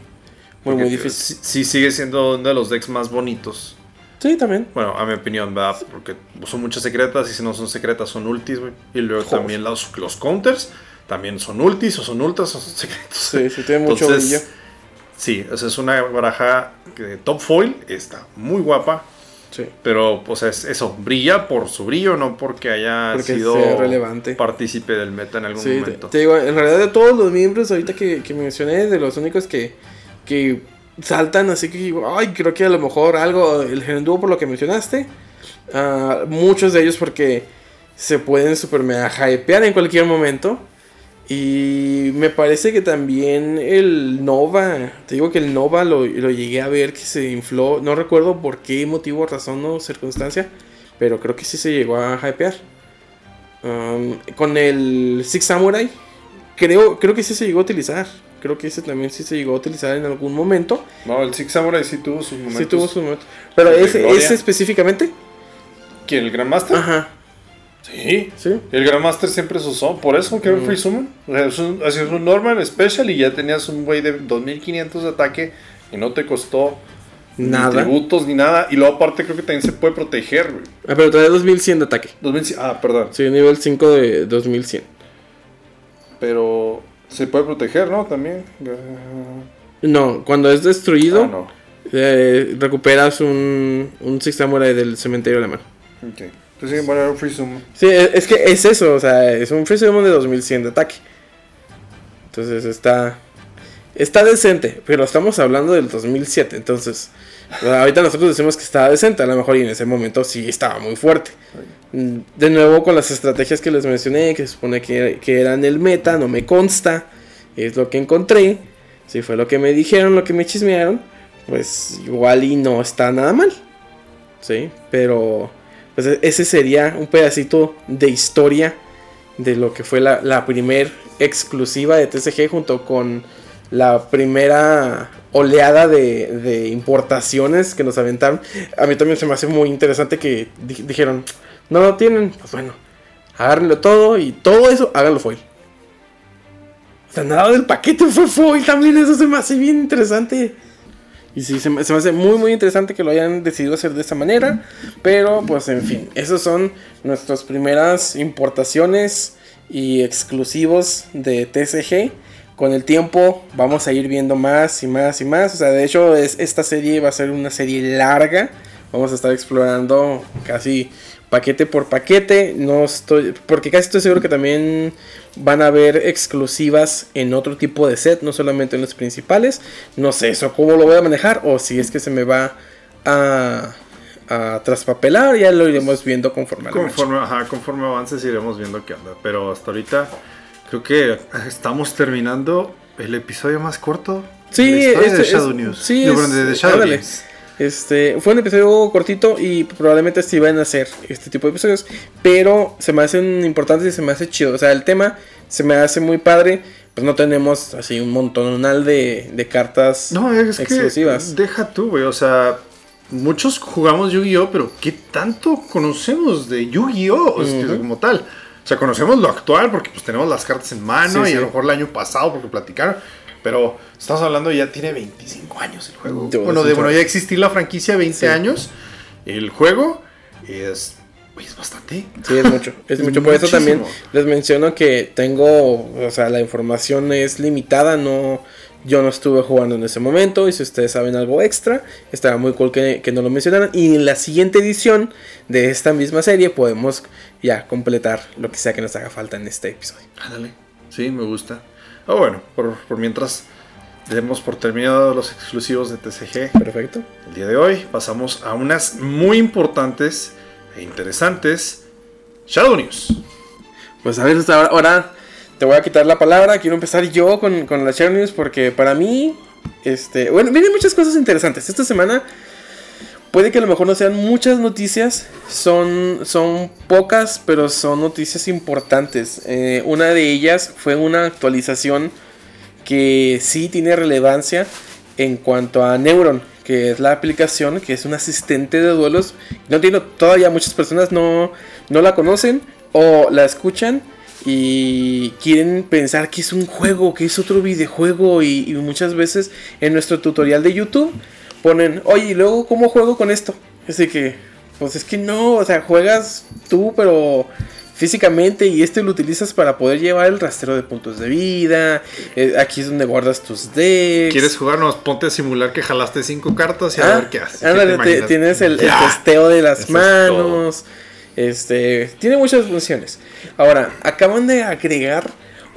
muy, muy difícil. Sí, sigue siendo uno de los decks más bonitos. Sí, también. Bueno, a mi opinión, ¿verdad? Porque son muchas secretas y si no son secretas son ultis, güey. Y luego también los, los counters también son ultis o son ultras o son secretos. Sí, sí, tiene mucho brillo. Sí, o sea, es una baraja top foil está muy guapa. Sí. Pero, o sea, es eso, brilla por su brillo, no porque haya sido relevante. partícipe del meta en algún momento. Te, digo, en realidad de todos los miembros ahorita que, que mencioné, de los únicos que, que saltan, así que, ay, creo que a lo mejor algo, el Genduo por lo que mencionaste, uh, muchos de ellos porque se pueden super mega hypear en cualquier momento. Y me parece que también el Nova, te digo que el Nova lo, llegué a ver que se infló, no recuerdo por qué motivo, razón o circunstancia, pero creo que sí se llegó a hypear. Um, con el Six Samurai, creo, creo que sí se llegó a utilizar. Creo que ese también sí se llegó a utilizar en algún momento. No, el Six Samurai sí tuvo sus momentos. Sí tuvo sus momentos. Pero ese, ese específicamente. ¿Quién? ¿El Grandmaster? Ajá. Sí, sí. El Grandmaster siempre se usó, por eso que mm. Free Summon. O sea, un, normal special y ya tenías un güey de 2500 de ataque y no te costó nada. Ni tributos ni nada. Y luego, aparte, creo que también se puede proteger, güey. Ah, pero trae 2100 de ataque. 2100, ah, perdón. Sí, nivel 5 de 2100. Pero se puede proteger, ¿no? También. No, cuando es destruido, ah, no. eh, recuperas un, un Six Samurai del cementerio de la free. Sí, es que es eso, o sea, es un free summon de 2100 de ataque. Entonces está. Está decente, pero estamos hablando del 2007. Entonces, ahorita nosotros decimos que estaba decente, a lo mejor y en ese momento sí estaba muy fuerte. De nuevo, con las estrategias que les mencioné, que se supone que, que eran el meta, no me consta. Es lo que encontré. Si fue lo que me dijeron, lo que me chismearon, pues igual y no está nada mal. Sí, pero pues e-, ese sería un pedacito de historia de lo que fue la, la primer exclusiva de TCG junto con la primera oleada de, de, importaciones que nos aventaron. A mí también se me hace muy interesante que dijeron, no lo tienen, pues bueno, agárrenlo todo y todo eso, háganlo foil. O sea, nada del paquete fue foil también, eso se me hace bien interesante. Y sí, se me, hace muy, muy interesante que lo hayan decidido hacer de esa manera. Pero, pues, en fin, esas son nuestras primeras importaciones y exclusivos de TCG. Con el tiempo vamos a ir viendo más y más y más. O sea, de hecho, es, esta serie va a ser una serie larga. Vamos a estar explorando casi paquete por paquete. No estoy. Porque casi estoy seguro que también van a haber exclusivas en otro tipo de set, no solamente en los principales. No sé eso cómo lo voy a manejar. O si es que se me va a, a traspapelar. Ya lo iremos viendo conforme conforme, ajá, conforme avances iremos viendo qué onda. Pero hasta ahorita creo que estamos terminando el episodio más corto. Sí, de, este, Shadow News. Sí, de, Shadow News. Este, fue un episodio cortito y probablemente se iban a hacer este tipo de episodios, pero se me hacen importantes y se me hace chido. O sea, el tema se me hace muy padre. Pues no tenemos así un montonal de, de cartas no, es exclusivas. deja tú, güey. O sea, muchos jugamos Yu-Gi-Oh, pero ¿qué tanto conocemos de Yu-Gi-Oh como tal? O sea, conocemos lo actual porque pues tenemos las cartas en mano y a lo mejor el año pasado porque platicaron. Pero estamos hablando ya tiene 25 años el juego. bueno, de, bueno, ya existir la franquicia 20 años. El juego es, es bastante. Sí, es mucho. Es, mucho. Por eso también les menciono que tengo, o sea, la información es limitada, no... Yo no estuve jugando en ese momento y si ustedes saben algo extra, estará muy cool que, que no lo mencionaran. Y en la siguiente edición de esta misma serie podemos ya completar lo que sea que nos haga falta en este episodio. Ándale. Sí, me gusta. Ah, bueno, por, mientras demos por terminado los exclusivos de TCG. Perfecto. El día de hoy pasamos a unas muy importantes e interesantes Shadow News. Pues a ver, ahora te voy a quitar la palabra. Quiero empezar yo con, con la Shadow News porque para mí, este, bueno, vienen muchas cosas interesantes. Esta semana puede que a lo mejor no sean muchas noticias, son, son pocas, pero son noticias importantes. Eh, una de ellas fue una actualización que sí tiene relevancia en cuanto a Neuron, que es la aplicación, que es un asistente de duelos. No entiendo, todavía muchas personas no, no la conocen o la escuchan y quieren pensar que es un juego, que es otro videojuego y muchas veces en nuestro tutorial de YouTube ponen, oye, ¿y luego cómo juego con esto? Así que, pues es que no, o sea, juegas tú, pero físicamente y este lo utilizas para poder llevar el rastreo de puntos de vida. Eh, aquí es donde guardas tus decks. ¿Quieres jugarnos? Ponte a simular que jalaste cinco cartas y a ah, ver qué haces. tienes el, testeo de las manos. Este, tiene muchas funciones. Ahora, acaban de agregar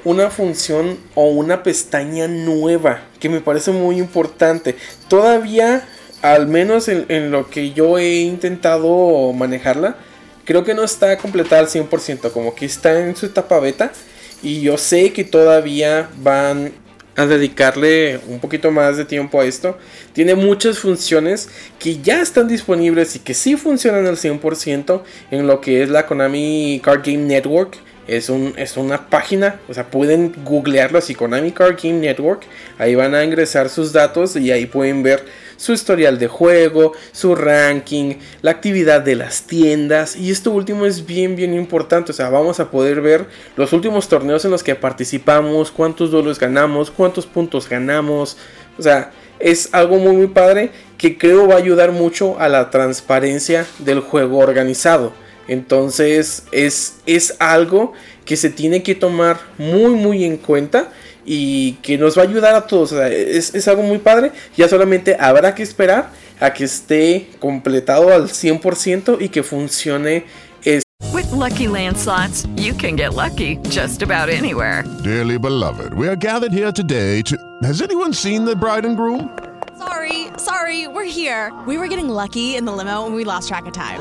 una función o una pestaña nueva que me parece muy importante. Todavía, al menos en, lo que yo he intentado manejarla, creo que no está completada al 100%, como que está en su etapa beta. Y yo sé que todavía van a dedicarle un poquito más de tiempo a esto. Tiene muchas funciones que ya están disponibles y que sí funcionan al 100% en lo que es la Konami Card Game Network. Es, un, es una página, o sea, pueden googlearlo así, Konami Card Game Network. Ahí van a ingresar sus datos y ahí pueden ver su historial de juego, su ranking, la actividad de las tiendas. Y esto último es bien, bien importante. O sea, vamos a poder ver los últimos torneos en los que participamos, cuántos duelos ganamos, cuántos puntos ganamos. O sea, es algo muy, muy padre que creo va a ayudar mucho a la transparencia del juego organizado. Entonces es, es algo que se tiene que tomar muy muy en cuenta y que nos va a ayudar a todos. es, es, algo muy padre. Ya solamente habrá que esperar a que esté completado al 100% y que funcione. Es With lucky landslots, you can get lucky just about anywhere. Dearly beloved, we are gathered here today to. Has anyone seen the bride and groom? Sorry, sorry, we're here. We were getting lucky in the limo and we lost track of time.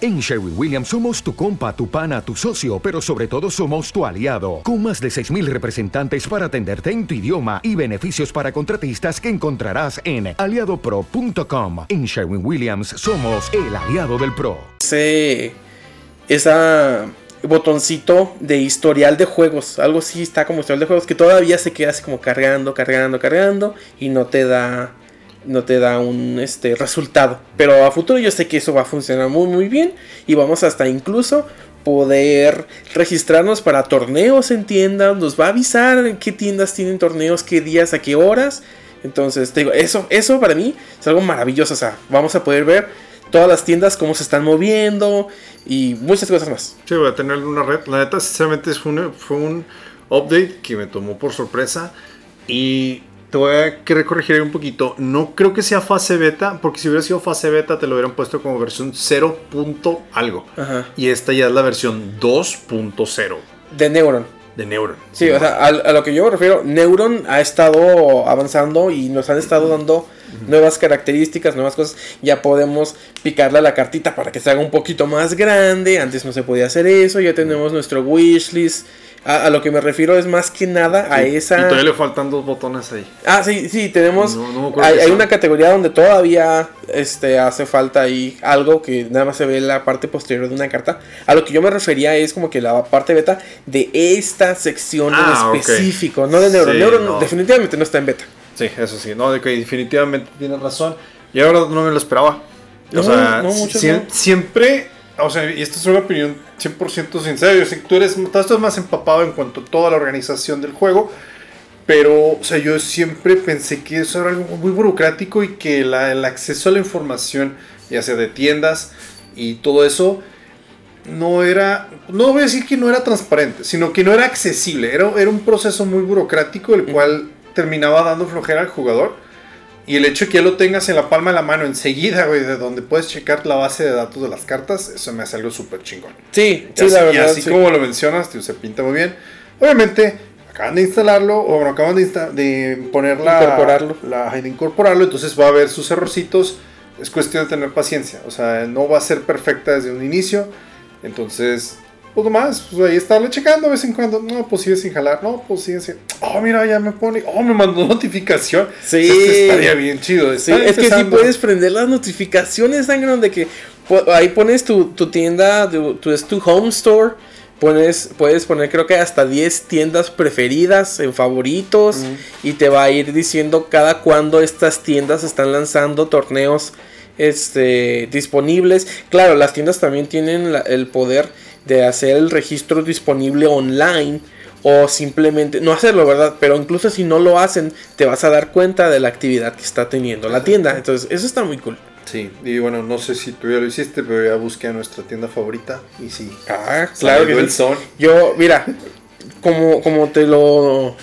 En Sherwin Williams somos tu compa, tu pana, tu socio, pero sobre todo somos tu aliado, con más de 6.000 representantes para atenderte en tu idioma y beneficios para contratistas que encontrarás en aliadopro.com. En Sherwin Williams somos el aliado del PRO. Ese, esa botoncito de historial de juegos, algo así está como historial de juegos que todavía se queda así como cargando, cargando, cargando y no te da no te da un este resultado. Pero a futuro yo sé que eso va a funcionar muy muy bien y vamos hasta incluso poder registrarnos para torneos en tiendas, nos va a avisar qué tiendas tienen torneos, qué días, a qué horas. Entonces, te digo, eso eso para mí es algo maravilloso, o sea, vamos a poder ver todas las tiendas cómo se están moviendo y muchas cosas más. Sí, voy a tener una red. La neta, sinceramente, fue fue un update que me tomó por sorpresa y te voy a querer corregir un poquito. No creo que sea fase beta, porque si hubiera sido fase beta te lo hubieran puesto como versión 0. algo. Ajá. Y esta ya es la versión 2.0. De Neuron. De Neuron. Sí, o sea, a, a, lo que yo me refiero, Neuron ha estado avanzando y nos han estado dando nuevas características, nuevas cosas. Ya podemos picarle a la cartita para que se haga un poquito más grande. Antes no se podía hacer eso. Ya tenemos nuestro wishlist. A, a, lo que me refiero es más que nada a Sí, esa. Y todavía le faltan dos botones ahí. Ah, sí, sí, tenemos. No, no hay, hay una categoría donde todavía este, hace falta ahí algo que nada más se ve en la parte posterior de una carta. A lo que yo me refería es como que la parte beta de esta sección Ah, en ok. específico, no de. Sí, Neuron no. definitivamente no está en beta. Sí, eso sí. No, de que definitivamente tienes razón. Y ahora no me lo esperaba. No, o sea, no, sie- no. siempre. O sea, y esta es una opinión 100% sincera. Yo sé que tú eres. Tú estás más empapado en cuanto a toda la organización del juego. Pero, o sea, yo siempre pensé que eso era algo muy burocrático y que la- el acceso a la información, ya sea de tiendas y todo eso, no era, no voy a decir que no era transparente, sino que no era accesible. Era, era un proceso muy burocrático, el cual terminaba dando flojera al jugador. Y el hecho de que ya lo tengas en la palma de la mano enseguida, güey, de donde puedes checar la base de datos de las cartas, eso me hace algo súper chingón. Sí, Y sí, así, la y verdad. así sí. como lo mencionas, tío, se pinta muy bien. Obviamente, acaban de instalarlo, o bueno, acaban de, de poner la, Incorporarlo. la- de incorporarlo, entonces va a haber sus errorcitos. Es cuestión de tener paciencia, o sea, no va a ser perfecta desde un inicio. Entonces, pues nomás, pues ahí estarle checando de vez en cuando. No, pues sigue sin jalar, no, pues sigue sin. Oh, mira, ya me pone, oh, me mandó notificación. Sí. Este estaría bien chido. Sí, es que sí puedes prender las notificaciones tan grandes de que ahí pones tu, tu tienda, tu, tu, es tu home store. Pones, puedes poner creo que hasta 10 tiendas preferidas en favoritos y te va a ir diciendo cada cuándo estas tiendas están lanzando torneos este, disponibles. Claro, las tiendas también tienen la- el poder de hacer el registro disponible online o simplemente no hacerlo, ¿verdad? Pero incluso si no lo hacen, te vas a dar cuenta de la actividad que está teniendo la tienda. Entonces, eso está muy cool. Sí, y bueno, no sé si tú ya lo hiciste, pero ya busqué a nuestra tienda favorita y sí. Ah, claro que sí. Yo, mira, como, como te lo,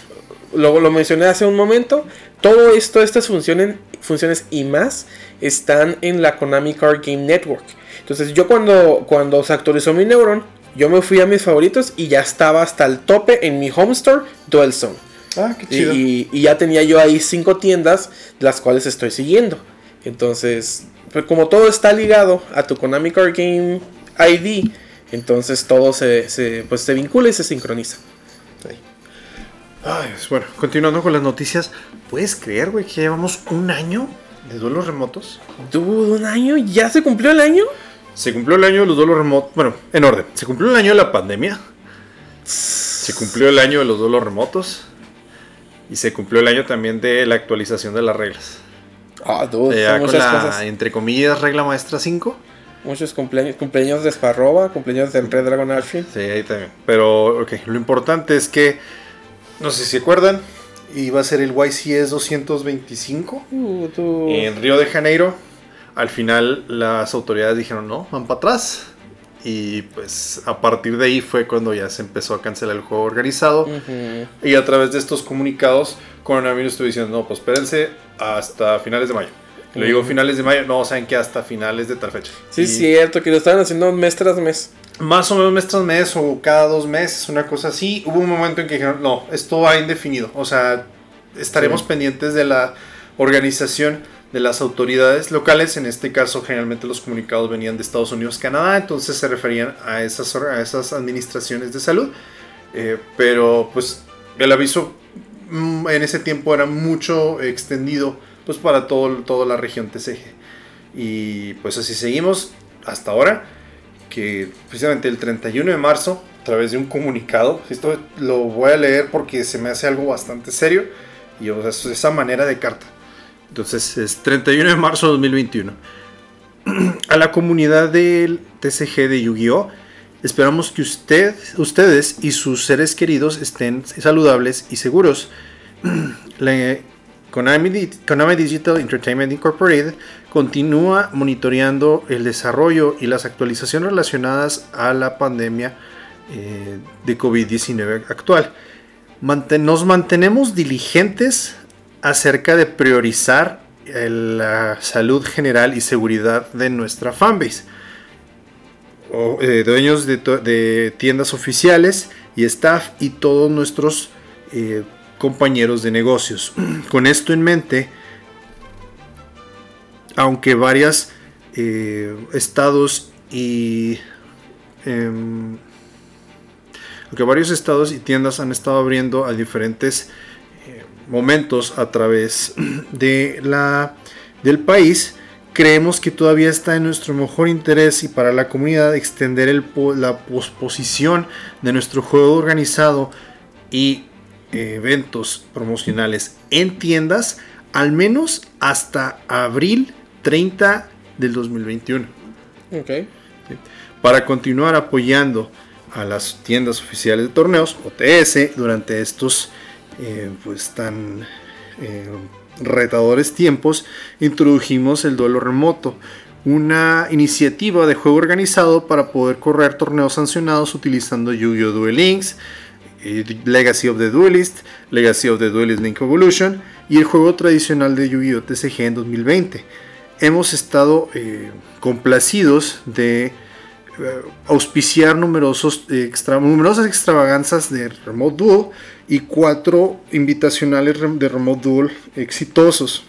lo, lo mencioné hace un momento, todo esto, estas funciones, funciones y más están en la Konami Card Game Network. Entonces, yo cuando, cuando se actualizó mi Neuron, yo me fui a mis favoritos y ya estaba hasta el tope en mi home store, Duel Zone. Ah, qué chido. y- y ya tenía yo ahí cinco tiendas, las cuales estoy siguiendo. Entonces, pues como todo está ligado a tu Konami Card Game ID, entonces todo se, se, pues, se vincula y se sincroniza. Ay, pues, bueno, continuando con las noticias, ¿puedes creer, güey, que llevamos un año de duelos remotos? Dude, un año, ya se cumplió el año. Se cumplió el año de los duelos remotos. Bueno, en orden. Se cumplió el año de la pandemia. Se cumplió el año de los duelos remotos. Y se cumplió el año también de la actualización de las reglas. Ah, dude, Eh, con muchas la, cosas. entre comillas, regla maestra 5. Muchos cumpleaños, cumpleaños de Sparroba, cumpleaños de Red Dragon Archfield. Sí, ahí también. Pero, ok, lo importante es que, no sé si se acuerdan, iba a ser el YCS 225 Uh, en Río de Janeiro. Al final las autoridades dijeron no, van para atrás. Y pues a partir de ahí fue cuando ya se empezó a cancelar el juego organizado. Ujú. Y a través de estos comunicados, Coronavirus estuvo diciendo, no, pues espérense hasta finales de mayo. Le digo finales de mayo, no, saben que hasta finales de tal fecha. Sí, es cierto, que lo estaban haciendo mes tras mes. Más o menos mes tras mes o cada dos meses, una cosa así. Hubo un momento en que dijeron, no, esto va indefinido. O sea, estaremos Sí. pendientes de la organización de las autoridades locales. En este caso, generalmente los comunicados venían de Estados Unidos, Canadá, entonces se referían a esas, a esas administraciones de salud. Eh, pero pues el aviso mm, en ese tiempo era mucho extendido pues para todo, toda la región TCG. Y pues así seguimos hasta ahora, que precisamente el 31 de marzo, a través de un comunicado, esto lo voy a leer porque se me hace algo bastante serio, y o sea, esa manera de carta. Entonces es 31 de marzo de 2021. A la comunidad del TCG de Yu-Gi-Oh! Esperamos que usted, ustedes y sus seres queridos estén saludables y seguros. La Konami, Digital Entertainment Incorporated continúa monitoreando el desarrollo y las actualizaciones relacionadas a la pandemia eh, de COVID-19 actual. nos mantenemos diligentes acerca de priorizar la salud general y seguridad de nuestra fanbase. Eh, dueños de, tiendas oficiales y staff y todos nuestros eh, compañeros de negocios. Con esto en mente, aunque varios eh, estados y em, aunque varios estados y tiendas han estado abriendo a diferentes momentos a través de la, del país, creemos que todavía está en nuestro mejor interés y para la comunidad extender el, la posposición de nuestro juego organizado y eh, eventos promocionales en tiendas al menos hasta abril 30 del 2021. Para continuar apoyando a las tiendas oficiales de torneos, OTS, durante estos eh, pues tan eh, retadores tiempos, introdujimos el duelo remoto, una iniciativa de juego organizado para poder correr torneos sancionados utilizando Yu-Gi-Oh! Duel Links, eh, Legacy of the Duelist, Legacy of the Duelist Link Evolution y el juego tradicional de Yu-Gi-Oh! TCG en 2020. Hemos estado complacidos de auspiciar extra, numerosas extravaganzas de Remote Duel y cuatro invitacionales de Remote Duel exitosos.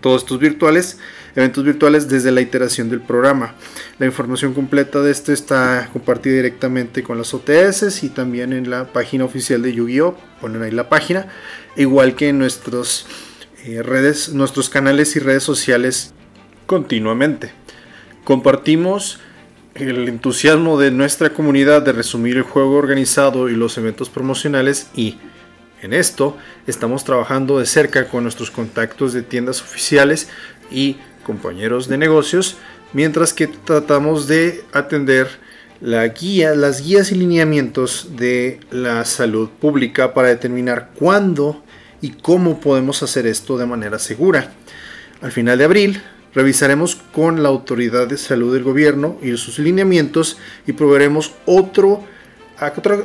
Todos estos virtuales, eventos virtuales desde la iteración del programa. La información completa de este está compartida directamente con las OTS y también en la página oficial de Yu-Gi-Oh! Ponen ahí la página, igual que en nuestros eh, redes, nuestros canales y redes sociales continuamente. Compartimos el entusiasmo de nuestra comunidad de resumir el juego organizado y los eventos promocionales y en esto estamos trabajando de cerca con nuestros contactos de tiendas oficiales y compañeros de negocios mientras que tratamos de atender la guía, las guías y lineamientos de la salud pública para determinar cuándo y cómo podemos hacer esto de manera segura. Al final de abril Revisaremos con la autoridad de salud del gobierno y sus lineamientos y proveeremos otra,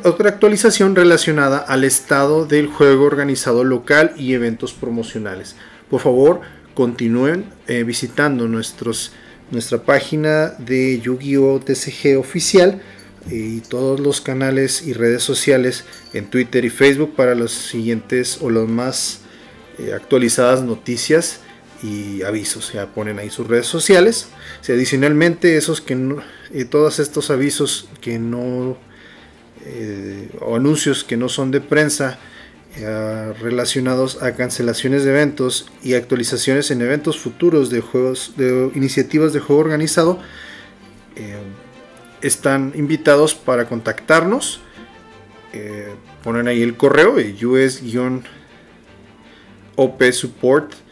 otra actualización relacionada al estado del juego organizado local y eventos promocionales. Por favor, continúen eh, visitando nuestra página de Yu-Gi-Oh! TCG oficial eh, y todos los canales y redes sociales en Twitter y Facebook para los siguientes o las más eh, actualizadas noticias y avisos. Ya ponen ahí sus redes sociales. Si adicionalmente, esos que no, eh, todos estos avisos que no eh, o anuncios que no son de prensa eh, relacionados a cancelaciones de eventos y actualizaciones en eventos futuros de juegos de iniciativas de juego organizado están invitados para contactarnos ponen ahí el correo us-op support arroba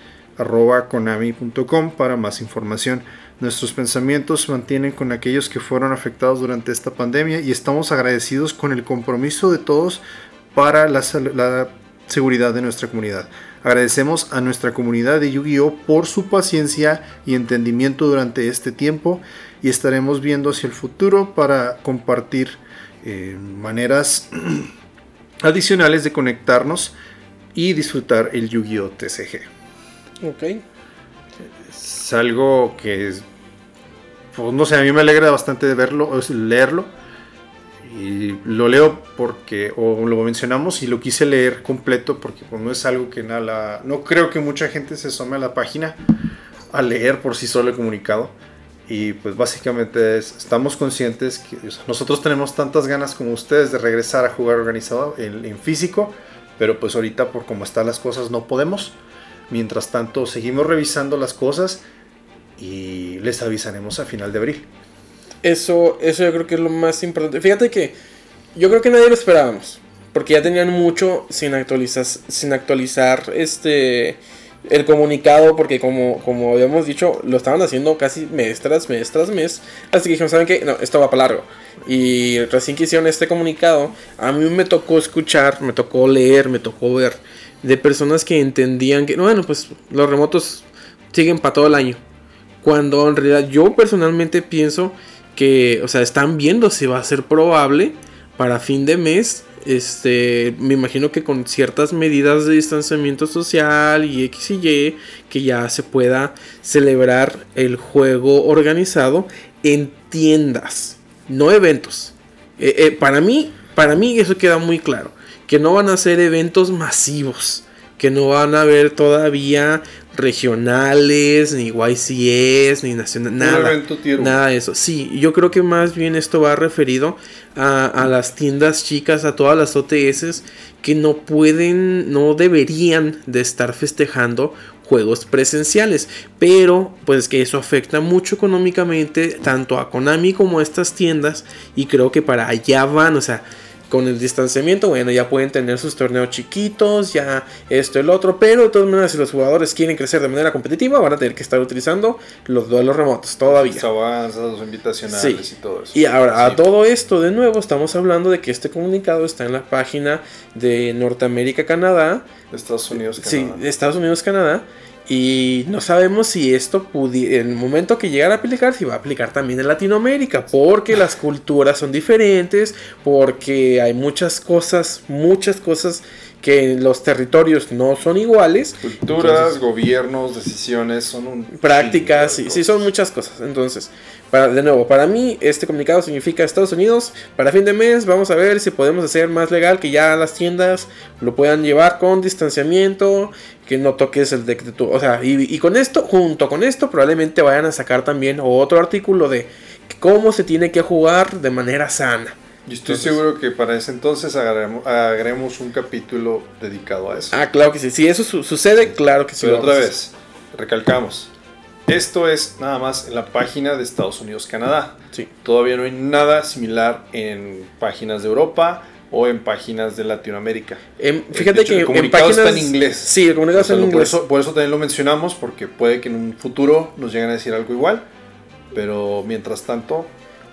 konami.com para más información. Nuestros pensamientos se mantienen con aquellos que fueron afectados durante esta pandemia y estamos agradecidos con el compromiso de todos para la, seguridad de nuestra comunidad. Agradecemos a nuestra comunidad de Yu-Gi-Oh por su paciencia y entendimiento durante este tiempo y estaremos viendo hacia el futuro para compartir eh, maneras adicionales de conectarnos y disfrutar el Yu-Gi-Oh TCG. Ok. Es algo que, pues no sé, a mí me alegra bastante de verlo, leerlo. Y lo leo porque, o lo mencionamos y lo quise leer completo porque pues, no es algo que nada, no creo que mucha gente se asome a la página a leer por sí solo el comunicado. Y pues básicamente es, estamos conscientes que o sea, nosotros tenemos tantas ganas como ustedes de regresar a jugar organizado en, en físico, pero pues ahorita por cómo están las cosas no podemos. Mientras tanto seguimos revisando las cosas y les avisaremos a final de abril. Eso, eso yo creo que es lo más importante. Fíjate que yo creo que nadie lo esperábamos. Porque ya tenían mucho sin actualizar, sin actualizar este el comunicado. Porque como, como habíamos dicho, lo estaban haciendo casi mes tras mes tras mes. Así que dijeron, ¿saben qué? No, esto va para largo. Y recién que hicieron este comunicado, a mí me tocó escuchar, me tocó leer, me tocó ver de personas que entendían que, bueno, pues los remotos siguen para todo el año. Cuando en realidad yo personalmente pienso que, o sea, están viendo si va a ser probable para fin de mes. Este, me imagino que con ciertas medidas de distanciamiento social y X y Y, que ya se pueda celebrar el juego organizado en tiendas, no eventos. Eh, eh, para mí, para mí eso queda muy claro, que no van a ser eventos masivos, que no van a haber todavía regionales, ni YCS, ni nacional, nada. Nada de eso. Sí, yo creo que más bien esto va referido a, a, las tiendas chicas, a todas las OTS que no pueden, no deberían de estar festejando juegos presenciales. Pero pues que eso afecta mucho económicamente tanto a Konami como a estas tiendas y creo que para allá van, o sea, con el distanciamiento, bueno, ya pueden tener sus torneos chiquitos, ya esto, el otro, pero de todas maneras, si los jugadores quieren crecer de manera competitiva, van a tener que estar utilizando los duelos remotos todavía. Los avanzados, invitacionales Sí. y todo eso. Y ahora, Sí. a todo esto, de nuevo, estamos hablando de que este comunicado está en la página de Norteamérica, Canadá. Estados Unidos, Sí, Canadá. de Estados Unidos, Canadá. Y no sabemos si esto en el momento que llegara a aplicar, si va a aplicar también en Latinoamérica, porque las culturas son diferentes, porque hay muchas cosas, muchas cosas que los territorios no son iguales. Culturas, Entonces, gobiernos, decisiones, son un... prácticas, sí, sí, son muchas cosas. Entonces, para, de nuevo, para mí este comunicado significa Estados Unidos, para fin de mes vamos a ver si podemos hacer más legal que ya las tiendas lo puedan llevar con distanciamiento, que no toques el decreto, o sea, y, y con esto, junto con esto, probablemente vayan a sacar también otro artículo de cómo se tiene que jugar de manera sana. Yo estoy Entonces- seguro que para ese entonces agarremos, agarremos un capítulo dedicado a eso. Ah, claro que sí, si eso su- sucede, claro que sí. Pero otra vez, recalcamos. Esto es nada más en la página de Estados Unidos, Canadá. Sí. Todavía no hay nada similar en páginas de Europa o en páginas de Latinoamérica. Em, De fíjate hecho, que el en comunicado páginas- está en inglés. Sí, el comunicado O sea, está en Por inglés. eso, por eso también lo mencionamos, porque puede que en un futuro nos lleguen a decir algo igual. Pero mientras tanto,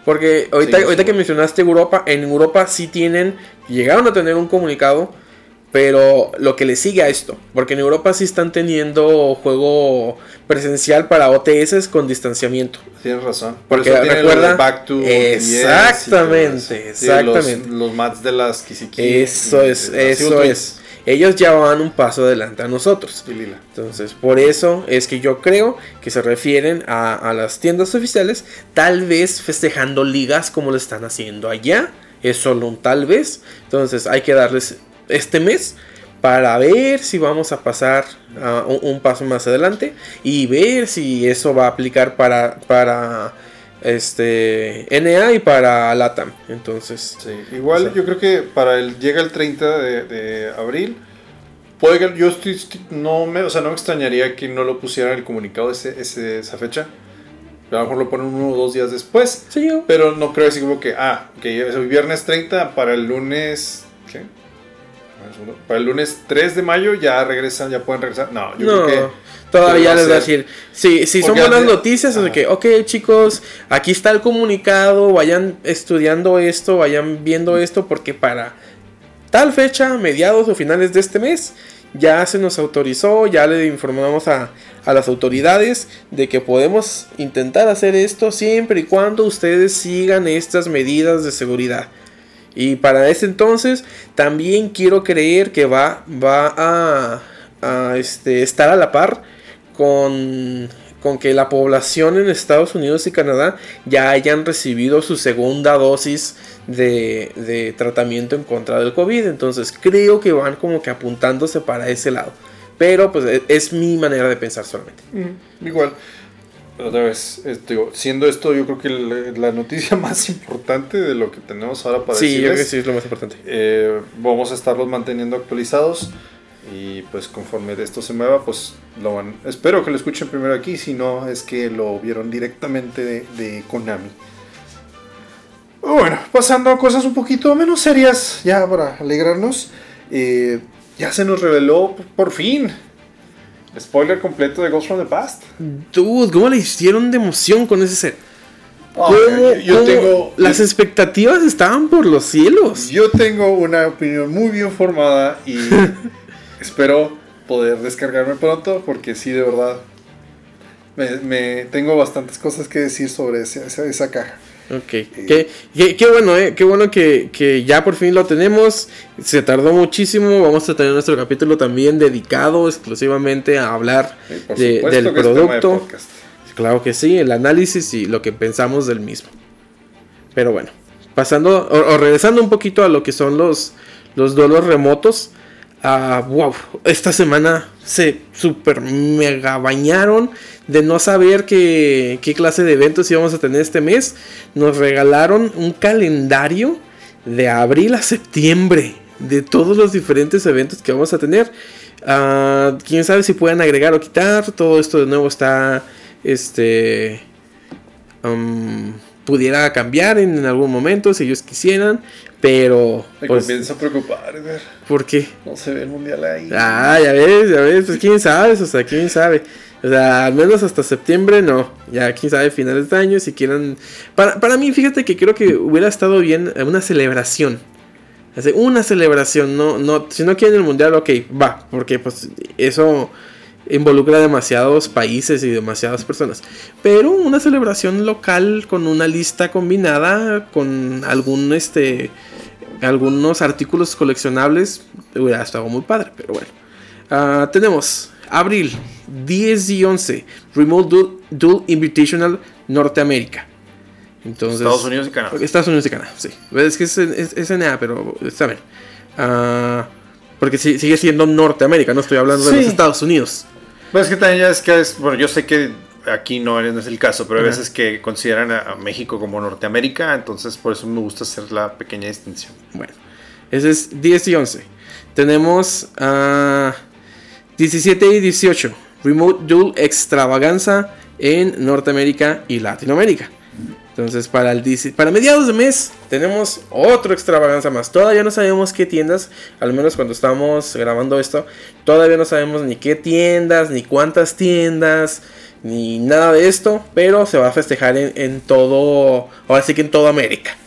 Porque ahorita, Sí, ahorita sí. que mencionaste Europa, en Europa sí tienen, llegaron a tener un comunicado, pero lo que le sigue a esto, porque en Europa sí están teniendo juego presencial para OTS con distanciamiento. tienes razón. Por Porque eso tiene recuerda- back to Exactamente, eso. Sí, los- exactamente. Los, mats de las Kisiki. Eso es, eso es. Ellos ya van un paso adelante a nosotros. Entonces, por eso es que yo creo que se refieren a, a las tiendas oficiales, tal vez festejando ligas como lo están haciendo allá. Es solo un tal vez. Entonces, hay que darles este mes para ver si vamos a pasar a un, un paso más adelante y ver si eso va a aplicar para, para este NA y para LATAM. Entonces, Sí, igual o sea, yo creo que para el llega el 30 de, de abril. Puede que yo estoy, no me, o sea, no me extrañaría que no lo pusieran el comunicado ese, ese- esa fecha. A lo mejor lo ponen uno o dos días después. sí, yo- Pero no creo así como que, ah, que es el viernes 30 para el lunes. ¿Qué? Para el lunes 3 de mayo ya regresan, ya pueden regresar. No, yo no, creo que. todavía les va a decir. Si, si son buenas noticias, es que, ok, chicos, aquí está el comunicado, vayan estudiando esto, vayan viendo esto, porque para tal fecha, mediados o finales de este mes, ya se nos autorizó, ya le informamos a, a las autoridades de que podemos intentar hacer esto siempre y cuando ustedes sigan estas medidas de seguridad. Y para ese entonces también quiero creer que va, va a, a, este, estar a la par con, con que la población en Estados Unidos y Canadá ya hayan recibido su segunda dosis de, de tratamiento en contra del COVID. Entonces creo que van como que apuntándose para ese lado. Pero pues e- es mi manera de pensar solamente. Mm, igual. Otra vez, digo, siendo esto yo creo que la, la noticia más importante de lo que tenemos ahora para Sí, yo creo que sí es lo más importante. eh, vamos a estarlos manteniendo actualizados y pues conforme esto se mueva, pues lo van, espero que lo escuchen primero aquí, si no es que lo vieron directamente de, de Konami. Bueno, pasando a cosas un poquito menos serias, ya para alegrarnos, eh, ya se nos reveló por fin spoiler completo de Ghost from the Past. Dude, ¿cómo le hicieron de emoción con ese set? Ah, ¿Cómo- yo- tengo- Las expectativas estaban por los cielos. Yo tengo una opinión muy bien formada y espero poder descargarme pronto porque sí, de verdad, me, me- tengo bastantes cosas que decir sobre ese- esa, esa caja. Ok, qué, qué- qué bueno, eh. Qué bueno que, que ya por fin lo tenemos. Se tardó muchísimo. Vamos a tener nuestro capítulo también dedicado exclusivamente a hablar de- del de producto. Claro que sí, el análisis y lo que pensamos del mismo. Pero bueno, pasando o, o regresando un poquito a lo que son los, los duelos remotos. Ah, wow, esta semana se super mega bañaron de no saber qué, qué clase de eventos íbamos a tener este mes. Nos regalaron un calendario de abril a septiembre de todos los diferentes eventos que vamos a tener. Ah, Quién sabe si pueden agregar o quitar. Todo esto de nuevo está este pudiera cambiar en, en algún momento si ellos quisieran, pero Me pues, comienza a preocupar, Eder. ¿por qué? No se ve el mundial ahí. Ah, ya ves, ya ves, pues quién sabe, o sea, quién sabe. O sea, al menos hasta septiembre no. Ya quién sabe, finales de año, si quieran. Para, para mí, fíjate que creo que hubiera estado bien una celebración. Así, una celebración, no, no, si no quieren el mundial, ok, va, porque pues eso involucra demasiados países y demasiadas personas. Pero una celebración local con una lista combinada con algún este algunos artículos coleccionables hubiera estado muy padre, pero bueno. Ah, tenemos abril 10 y 11 Remote Dual, Dual Invitational Norteamérica. Entonces, Estados Unidos y Canadá. Estados Unidos y Canadá, sí. Es que es, es, es NA, pero está bien. Ah, porque si- sigue siendo Norteamérica, no estoy hablando de los Estados Unidos. Pues es que también ya es que es, bueno, yo sé que aquí no es el caso, pero hay veces que consideran a, a México como Norteamérica, entonces por eso me gusta hacer la pequeña distinción. Bueno, ese es 10 y 11. Tenemos a 17 y 18. Remote Dual Extravaganza en Norteamérica y Latinoamérica. Entonces, para, el 10 para mediados de mes tenemos otro extravaganza más. Todavía no sabemos qué tiendas, al menos cuando estamos grabando esto, todavía no sabemos ni qué tiendas, ni cuántas tiendas, ni nada de esto, pero se va a festejar en, todo, ahora sí que en toda América.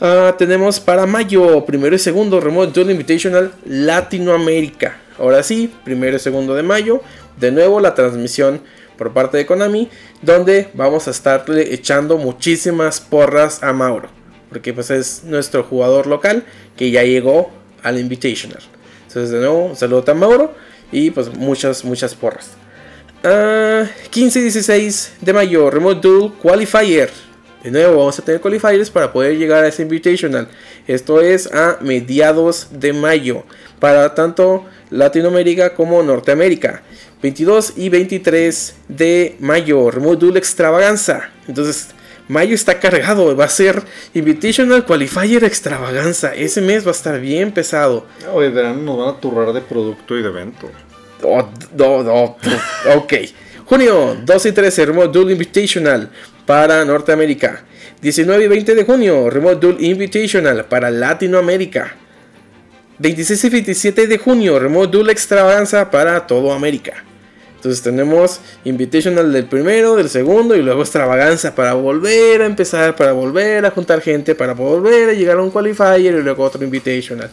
Ah, tenemos para mayo, primero y segundo, Remote Dual Invitational Latinoamérica. Ahora sí, primero y segundo de mayo, de nuevo la transmisión por parte de Konami, donde vamos a estarle echando muchísimas porras a Mauro, porque pues es nuestro jugador local que ya llegó al Invitational. Entonces de nuevo, un saludo a Mauro y pues muchas, muchas porras. Ah, 15 y 16 de mayo, Remote Dual Qualifier. De nuevo, vamos a tener qualifiers para poder llegar a ese Invitational. Esto es a mediados de mayo. Para tanto Latinoamérica como Norteamérica. 22 y 23 de mayo. Duel Extravaganza. Entonces, mayo está cargado. Va a ser Invitational Qualifier Extravaganza. Ese mes va a estar bien pesado. Oye, verán, nos van a turrar de producto y de evento. Oh, no, no, ok. Junio 2 y 13, Remote Duel Invitational para Norteamérica. 19 y 20 de junio, Remote Duel Invitational para Latinoamérica. 26 y 27 de junio, Remote Duel Extravaganza para toda América. Entonces tenemos Invitational del primero, del segundo y luego Extravaganza para volver a empezar, para volver a juntar gente, para volver a llegar a un Qualifier y luego otro Invitational.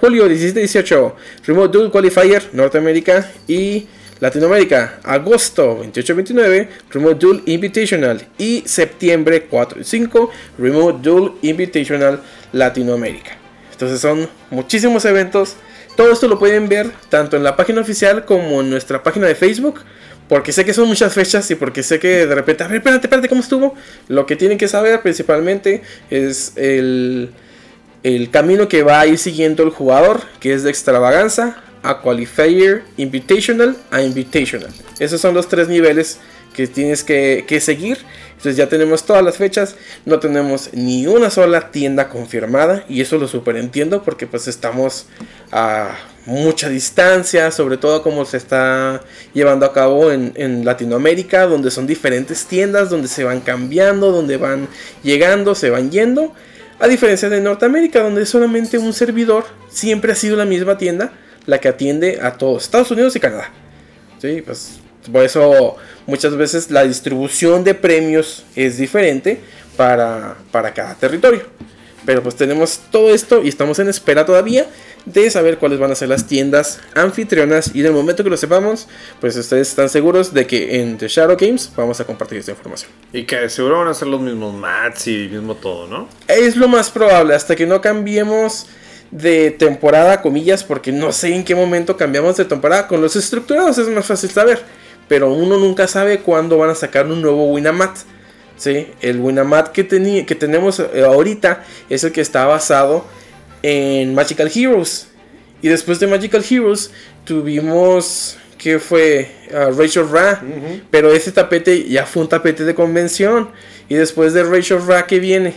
Julio 17-18, Remote Duel Qualifier, Norteamérica y Latinoamérica. Agosto 28-29, Remote Duel Invitational. Y septiembre 4 y 5, Remote Duel Invitational Latinoamérica. Entonces son muchísimos eventos. Todo esto lo pueden ver tanto en la página oficial como en nuestra página de Facebook. Porque sé que son muchas fechas y porque sé que de repente, a ver, espérate, espérate, ¿cómo estuvo? Lo que tienen que saber principalmente es el, el camino que va a ir siguiendo el jugador, que es de extravaganza a Qualifier, Invitational a Invitational. Esos son los tres niveles que tienes que, que seguir. Entonces ya tenemos todas las fechas, no tenemos ni una sola tienda confirmada y eso lo super entiendo porque pues estamos a mucha distancia, sobre todo como se está llevando a cabo en, en, Latinoamérica, donde son diferentes tiendas, donde se van cambiando, donde van llegando, se van yendo. A diferencia de Norteamérica, donde solamente un servidor siempre ha sido la misma tienda, la que atiende a todos Estados Unidos y Canadá. Sí, pues por eso muchas veces la distribución de premios es diferente para, para cada territorio. Pero pues tenemos todo esto y estamos en espera todavía de saber cuáles van a ser las tiendas anfitrionas y del momento que lo sepamos, pues ustedes están seguros de que en The Shadow Games vamos a compartir esta información. Y que seguro van a ser los mismos mats y mismo todo, ¿no? Es lo más probable, hasta que no cambiemos de temporada, comillas, porque no sé en qué momento cambiamos de temporada. Con los estructurados es más fácil saber, pero uno nunca sabe cuándo van a sacar un nuevo Winamat. ¿sí? El Winamat que, que tenemos eh, ahorita es el que está basado en Magical Heroes. Y después de Magical Heroes tuvimos que fue uh, Rachel Ra, pero ese tapete ya fue un tapete de convención. Y después de Rachel Ra, ¿qué viene?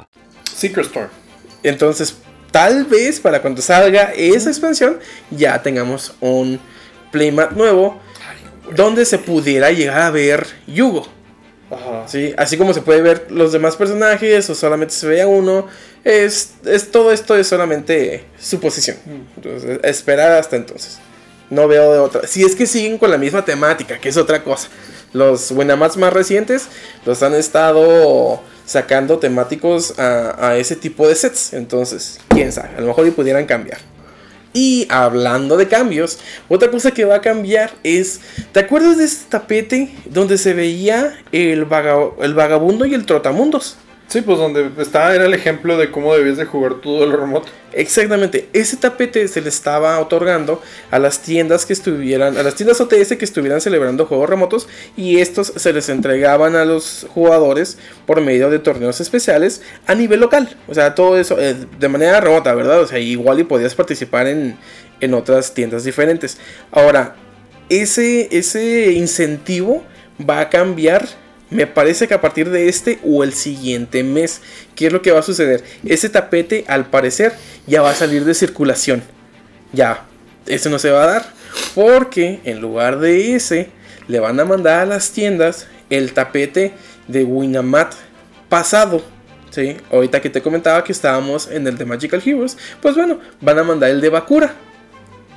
Secret Storm. Entonces, tal vez para cuando salga esa expansión, ya tengamos un playmat nuevo donde se pudiera llegar a ver Yugo. ¿Sí? Así como se puede ver los demás personajes o solamente se veía uno. Es, es todo esto es solamente suposición. Entonces, esperar hasta entonces. No veo de otra. Si es que siguen con la misma temática, que es otra cosa. Los Winamats más recientes los han estado sacando temáticos a, ese tipo de sets. Entonces, quién sabe, a lo mejor y pudieran cambiar. Y hablando de cambios, otra cosa que va a cambiar es, ¿te acuerdas de ese tapete donde se veía el vagabundo y el trotamundos? Sí, pues donde estaba era el ejemplo de cómo debías de jugar todo el remoto. Exactamente, ese tapete se le estaba otorgando a las tiendas que estuvieran, a las tiendas OTS que estuvieran celebrando juegos remotos y estos se les entregaban a los jugadores por medio de torneos especiales a nivel local. O sea, todo eso eh, de manera remota, ¿verdad? O sea, igual y podías participar en, en otras tiendas diferentes. Ahora, ese, ese incentivo va a cambiar me parece que a partir de este o el siguiente mes, ¿qué es lo que va a suceder? Ese tapete, al parecer, ya va a salir de circulación. Ya, ese no se va a dar. Porque en lugar de ese, le van a mandar a las tiendas el tapete de Winamat pasado. ¿sí? Ahorita que te comentaba que estábamos en el de Magical Heroes, pues bueno, van a mandar el de Bakura.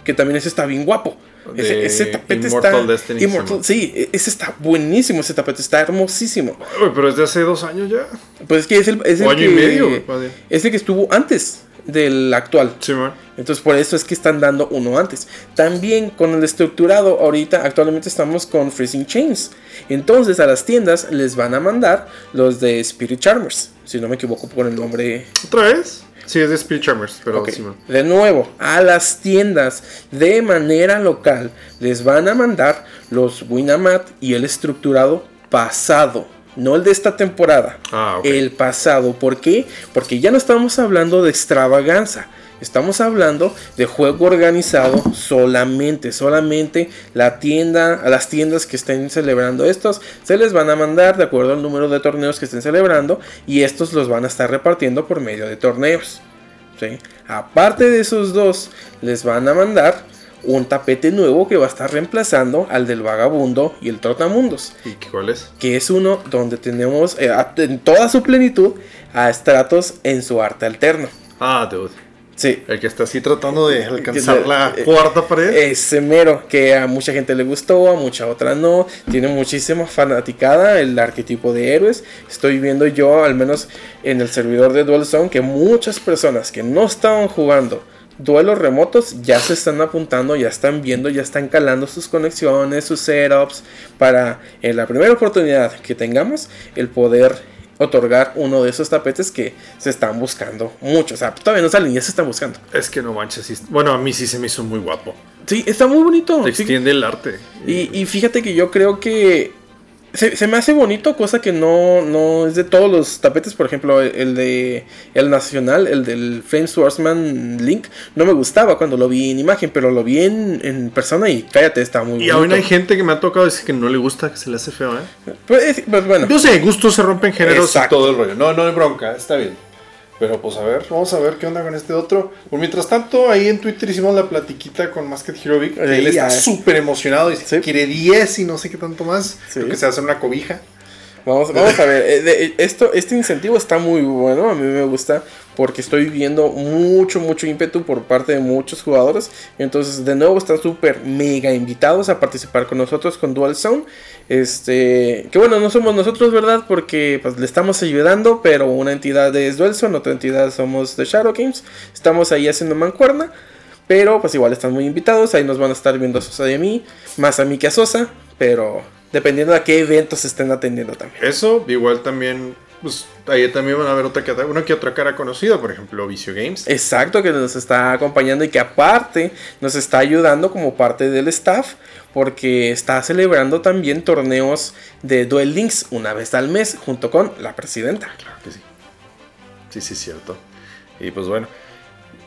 Que también ese está bien guapo. Ese, tapete está. Destiny, sí, e-, ese está buenísimo. Ese tapete está hermosísimo. pero es de hace dos años ya. Pues es que es el, es el que, y medio. Es el que estuvo antes del actual. Sí, Entonces por eso es que están dando uno antes. También con el estructurado, ahorita actualmente estamos con Freezing Chains. Entonces a las tiendas les van a mandar los de Spirit Charmers. Si no me equivoco por el nombre. ¿Otra vez? Sí, es de Speed Charmers, pero De nuevo, a las tiendas de manera local les van a mandar los Winamat y el estructurado pasado. No el de esta temporada. Ah, el pasado. ¿Por qué? Porque ya no estamos hablando de extravaganza. Estamos hablando de juego organizado solamente, solamente la tienda, a las tiendas que estén celebrando estos, se les van a mandar de acuerdo al número de torneos que estén celebrando y estos los van a estar repartiendo por medio de torneos. Aparte de esos dos, les van a mandar un tapete nuevo que va a estar reemplazando al del vagabundo y el trotamundos. ¿Y cuál es? Que es uno donde tenemos eh, en toda su plenitud a Stratos en su arte alterno. Ah, dude. Sí. El que está así tratando de alcanzar la eh, cuarta pared. Ese mero, que a mucha gente le gustó, a mucha otra no. Tiene muchísima fanaticada el arquetipo de héroes. Estoy viendo yo, al menos en el servidor de Dual Zone, que muchas personas que no estaban jugando duelos remotos ya se están apuntando, ya están viendo, ya están calando sus conexiones, sus setups, para en la primera oportunidad que tengamos el poder otorgar uno de esos tapetes que se están buscando mucho. O sea, todavía no salen, ya se están buscando. Es que no manches. Bueno, a mí sí se me hizo muy guapo. Sí, está muy bonito. Te extiende el arte. Y, y fíjate que yo creo que se, se me hace bonito, cosa que no, no es de todos los tapetes. Por ejemplo, el, el de el nacional, el del Flame Swordsman Link, no me gustaba cuando lo vi en imagen, pero lo vi en, en persona y cállate, está muy Y bonito. aún hay gente que me ha tocado decir que no le gusta, que se le hace feo, ¿eh? Pues, pues bueno. Yo sé, gustos se rompen géneros Exacto. y todo el rollo. No, no hay bronca, está bien. Pero pues a ver, vamos a ver qué onda con este otro. Pues mientras tanto, ahí en Twitter hicimos la platiquita con Masked Hero Vic. que él está ya. súper emocionado y quiere 10 y no sé qué tanto más. Creo que se hacer una cobija. Vamos, vamos a ver, eh, eh, esto, este incentivo está muy bueno, a mí me gusta porque estoy viendo mucho, mucho ímpetu por parte de muchos jugadores. Entonces, de nuevo, están súper mega invitados a participar con nosotros con Dual Zone. Este, que bueno, no somos nosotros, ¿verdad? Porque pues, le estamos ayudando, pero una entidad es Dual Zone, otra entidad somos de Shadow Games. Estamos ahí haciendo mancuerna. Pero pues igual están muy invitados, ahí nos van a estar viendo a Sosa y a mí, más a mí que a Sosa, pero dependiendo de a qué eventos estén atendiendo también. Eso, igual también, pues ahí también van a ver otra que, una que otra cara conocida, por ejemplo, Vicio Games. Exacto, que nos está acompañando y que aparte nos está ayudando como parte del staff porque está celebrando también torneos de Duel Links una vez al mes junto con la presidenta. Claro que sí. Sí, sí, es cierto. Y pues bueno,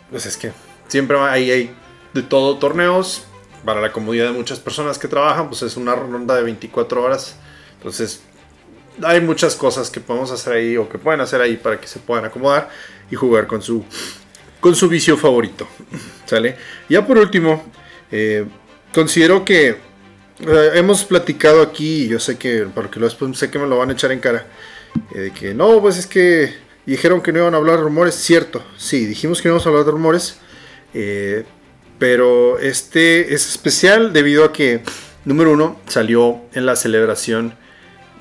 pues es que siempre hay, hay de todo torneos. Para la comodidad de muchas personas que trabajan, pues es una ronda de 24 horas. Entonces, hay muchas cosas que podemos hacer ahí o que pueden hacer ahí para que se puedan acomodar y jugar con su, con su vicio favorito. ¿Sale? Ya por último, eh, considero que hemos platicado aquí, yo sé que, porque después sé que me lo van a echar en cara, eh, de que no, pues es que dijeron que no iban a hablar de rumores, cierto, sí, dijimos que no íbamos a hablar de rumores, eh, pero este es especial debido a que, número uno, salió en la celebración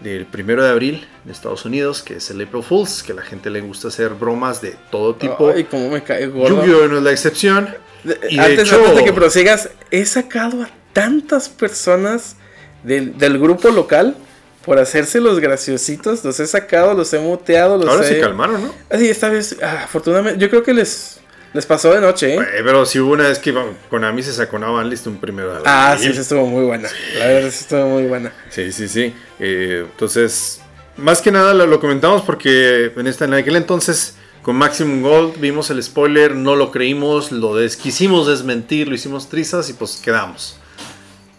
del primero de abril en Estados Unidos, que es el April Fools, que a la gente le gusta hacer bromas de todo tipo. Ay, cómo me cae gordo. Yu-Gi-Oh! no es la excepción. Y de antes, hecho, antes de que prosigas, he sacado a tantas personas del, del grupo local por hacerse los graciositos. Los he sacado, los he muteado. Los ahora he... se calmaron, ¿no? Así, esta vez, ah, afortunadamente, yo creo que les, les pasó de noche, ¿eh? Eh, pero si hubo una vez que Konami se sacó una banlist un primero de abril. Ah, sí, sí, estuvo muy buena. La verdad, sí estuvo muy buena. Sí, sí, sí. Eh, entonces, más que nada lo, lo comentamos porque en, esta, en aquel entonces con Maximum Gold vimos el spoiler, no lo creímos, lo des- quisimos desmentir, lo hicimos trizas y pues quedamos.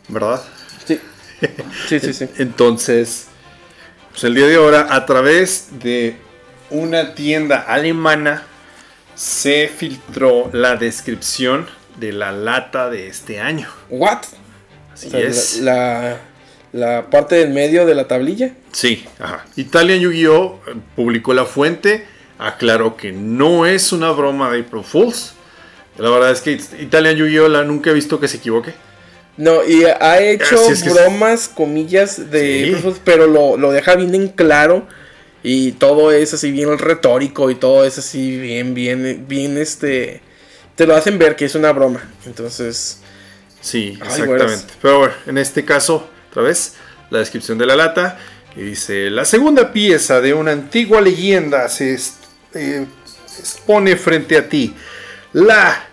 ¿Verdad? Sí. Sí, sí, sí. Entonces, pues el día de ahora, a través de una tienda alemana, se filtró la descripción de la lata de este año. ¿What? Así O sea, es. La, la, la parte del medio de la tablilla. Sí, ajá. Italian Yu-Gi-Oh! publicó la fuente, aclaró que no es una broma de April Fools. La verdad es que Italian Yu-Gi-Oh! la nunca he visto que se equivoque. No, y ha hecho bromas, comillas, de Sí. April Fools, pero lo, lo deja bien en claro. Y todo es así bien retórico y todo es así bien, bien, bien este... Te lo hacen ver que es una broma. Entonces... Sí, Ay, exactamente. Pero bueno, en este caso, otra vez, la descripción de la lata. Y dice, la segunda pieza de una antigua leyenda se eh, expone frente a ti. La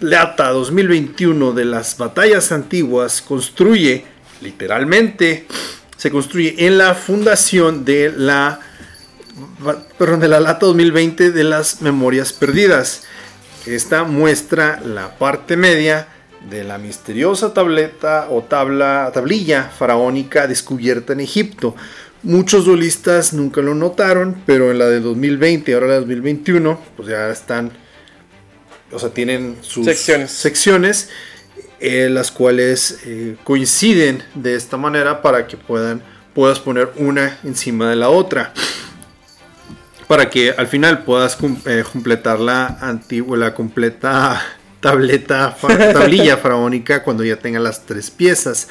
lata 2021 de las batallas antiguas construye, literalmente, se construye en la fundación de la, perdón, de la lata 2020 de las memorias perdidas. Esta muestra la parte media de la misteriosa tableta o tabla, tablilla faraónica descubierta en Egipto. Muchos duelistas nunca lo notaron, pero en la de 2020 y ahora la de 2021, pues ya están, o sea, tienen sus Secciones. secciones, eh, las cuales eh, coinciden de esta manera para que puedas poner una encima de la otra para que al final puedas eh, completar la antigua, la completa tableta, tablilla faraónica cuando ya tenga las tres piezas.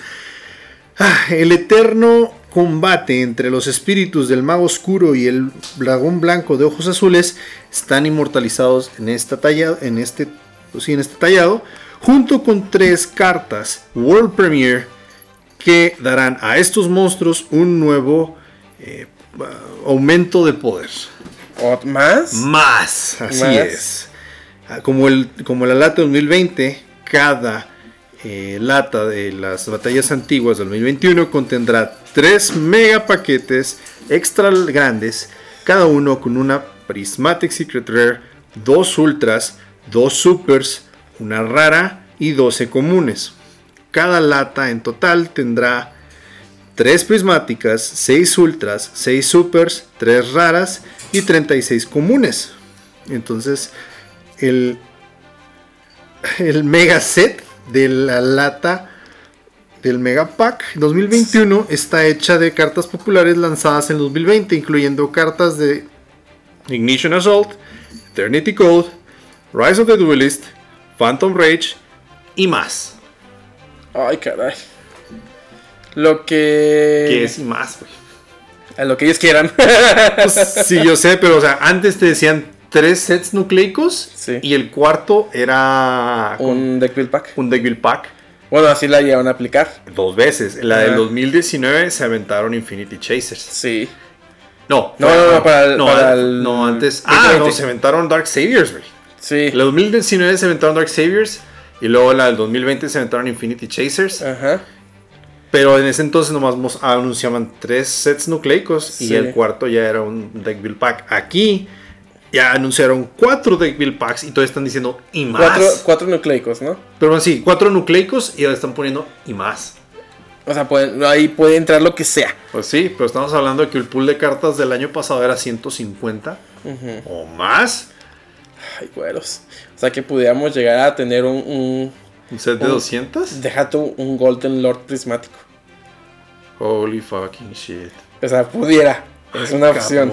Ah, el eterno combate entre los espíritus del mago oscuro y el dragón blanco de ojos azules están inmortalizados en esta talla, en este sí, en este tallado, junto con tres cartas World Premiere que darán a estos monstruos un nuevo eh, aumento de poder. ¿Más? Más, así es. Ah, como, el, como la lata 2020, cada eh, lata de las batallas antiguas del 2021 contendrá 3 mega paquetes extra grandes, cada uno con una Prismatic Secret Rare, 2 ultras, 2 supers, una rara y 12 comunes. Cada lata en total tendrá 3 prismáticas, 6 ultras, 6 supers, 3 raras y 36 comunes. Entonces, el, el mega set de la lata del Mega Pack 2021 está hecha de cartas populares lanzadas en 2020, incluyendo cartas de Ignition Assault, Eternity Code, Rise of the Duelist, Phantom Rage y más. Ay, caray. Lo que. ¿Qué es y más, güey? A lo que ellos quieran. sí, yo sé, pero o sea, antes te decían tres sets nucleicos y el cuarto era un deck build pack. Un deck build pack. Bueno, así la llevan a aplicar. Dos veces. En la del 2019 se aventaron Infinity Chasers. Sí. No, no, no, no, para el, no, para el, no, antes. Ah, no, se aventaron Dark Saviors, güey. Sí. La 2019 se aventaron Dark Saviors y luego la del 2020 se aventaron Infinity Chasers. Ajá. Pero en ese entonces nomás anunciaban tres sets nucleicos y el cuarto ya era un deck build pack. Aquí ya anunciaron cuatro deck build packs y todavía están diciendo y más. Cuatro, cuatro nucleicos, ¿no? Pero bueno, sí, cuatro nucleicos y ahora están poniendo y más. O sea, ahí puede entrar lo que sea. Pues sí, pero estamos hablando de que el pool de cartas del año pasado era 150 o más. Ay, güeros. O sea, que pudiéramos llegar a tener un. ¿Un, set de 200? Deja tú un Golden Lord prismático. Holy fucking shit. O sea, pudiera. Es una opción.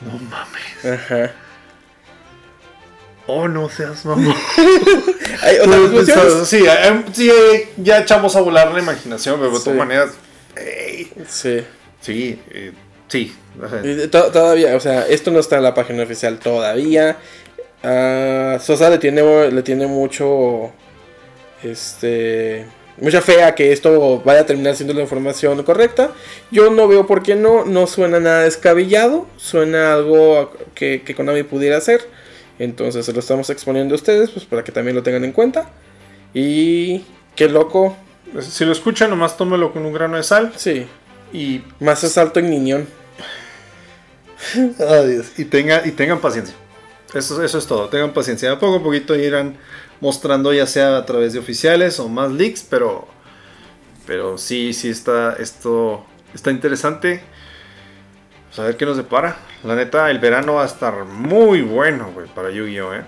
No mames. Ajá. Oh, no seas mamón. ¿Hay otras sí, sí, ya echamos a volar la imaginación, pero de todas maneras. sí. Sí, eh, sí. Todavía, o sea, esto no está en la página oficial todavía. Uh, Sosa le tiene, le tiene mucho. Este mucha fe a que esto vaya a terminar siendo la información correcta. Yo no veo por qué no, no suena nada descabellado, suena algo que, que Konami pudiera hacer. Entonces se lo estamos exponiendo a ustedes, pues para que también lo tengan en cuenta. Y qué loco. Si lo escuchan, nomás tómelo con un grano de sal. Sí. Y más asalto en niñón. Y, tenga, y tengan paciencia. Eso, eso es todo. Tengan paciencia. poco a poquito irán mostrando ya sea a través de oficiales o más leaks, pero pero sí, sí está esto está interesante. Pues a ver qué nos depara. La neta, el verano va a estar muy bueno, güey, para Yu-Gi-Oh, eh.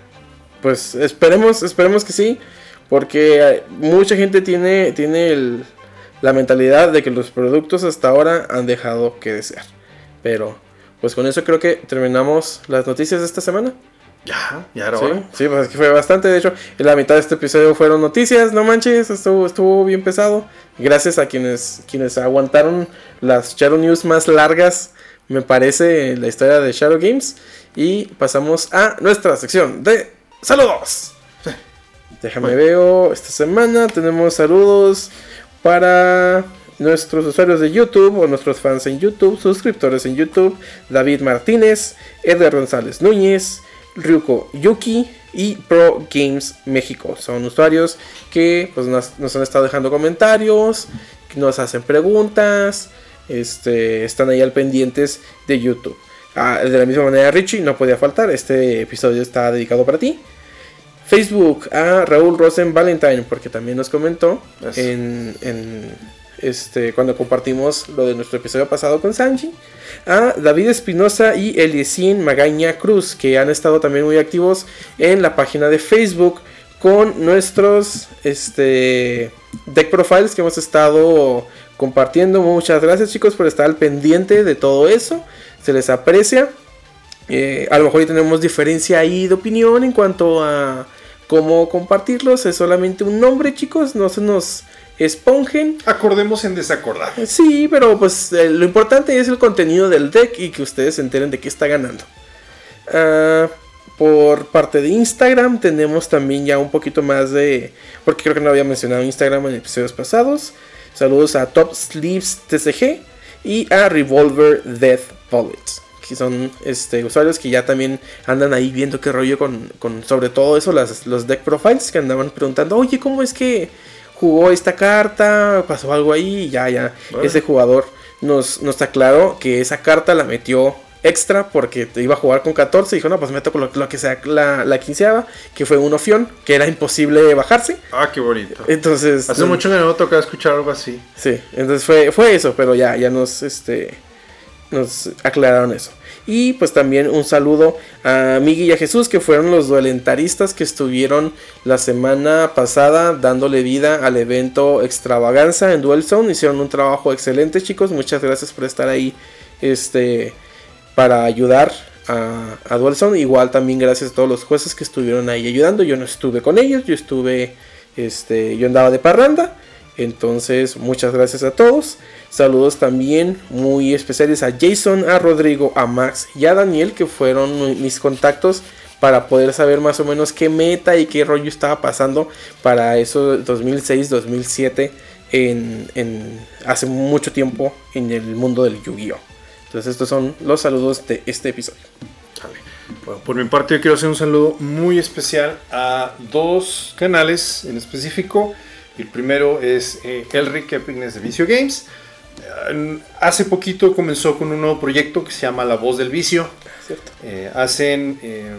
Pues esperemos, esperemos que sí, porque mucha gente tiene tiene la mentalidad de que los productos hasta ahora han dejado que desear. Pero pues con eso creo que terminamos las noticias de esta semana. Ya, ya era sí, Sí, pues es que fue bastante. De hecho, en la mitad de este episodio fueron noticias. No manches, estuvo, estuvo bien pesado. Gracias a quienes, quienes aguantaron las Shadow News más largas, me parece, en la historia de Shadow Games. Y pasamos a nuestra sección de saludos. Déjame veo. Esta semana tenemos saludos para nuestros usuarios de YouTube o nuestros fans en YouTube, suscriptores en YouTube, David Martínez, Edgar González Núñez. Ryuko Yuki y Pro Games México. Son usuarios que pues, nos, han estado dejando comentarios, nos hacen preguntas, este, están ahí al pendientes de YouTube. Ah, de la misma manera, Richie, no podía faltar, este episodio está dedicado para ti. Facebook a Raúl Rosen Valentine, porque también nos comentó en, en este, cuando compartimos lo de nuestro episodio pasado con Sanji, a David Espinosa y Eliesín Magaña Cruz, que han estado también muy activos en la página de Facebook con nuestros este, deck profiles que hemos estado compartiendo. Muchas gracias chicos por estar al pendiente de todo eso, se les aprecia. Eh, a lo mejor tenemos diferencia ahí de opinión en cuanto a cómo compartirlos. Es solamente un nombre, chicos. No se nos esponjen. Acordemos en desacordar. Sí, pero pues eh, lo importante es el contenido del deck y que ustedes se enteren de qué está ganando. Ah, Por parte de Instagram tenemos también ya un poquito más de... Porque creo que no había mencionado Instagram en episodios pasados. Saludos a Top Sleeves TCG y a Revolver Death Bullets. Que son este, usuarios que ya también andan ahí viendo qué rollo con, con sobre todo eso, las, los deck profiles que andaban preguntando, oye, ¿cómo es que jugó esta carta? ¿Pasó algo ahí? Y ya, ya. Ese jugador nos, nos aclaró que esa carta la metió extra porque te iba a jugar con 14 y dijo, no, pues meto con lo, que sea la, la quinceava, que fue un ofión, que era imposible bajarse. Ah, qué bonito. Entonces... Hace mucho que no toca escuchar algo así. Sí, entonces fue, fue eso, pero ya, ya nos, este, nos aclararon eso. Y pues también un saludo a Miguel y a Jesús, que fueron los duelentaristas que estuvieron la semana pasada dándole vida al evento Extravaganza en Duel. Hicieron un trabajo excelente, chicos. Muchas gracias por estar ahí. Este para ayudar a, a Igual también gracias a todos los jueces que estuvieron ahí ayudando. Yo no estuve con ellos, yo estuve, este, yo andaba de parranda. Entonces, muchas gracias a todos. Saludos también muy especiales a Jason, a Rodrigo, a Max y a Daniel, que fueron mis contactos para poder saber más o menos qué meta y qué rollo estaba pasando para eso 2006-2007 en, en, hace mucho tiempo en el mundo del Yu-Gi-Oh! Entonces estos son los saludos de este episodio. Bueno, por mi parte yo quiero hacer un saludo muy especial a dos canales en específico. El primero es eh, Elric Epignes de Vicio Games. Eh, hace poquito comenzó con un nuevo proyecto que se llama La Voz del Vicio. Eh, hacen, eh,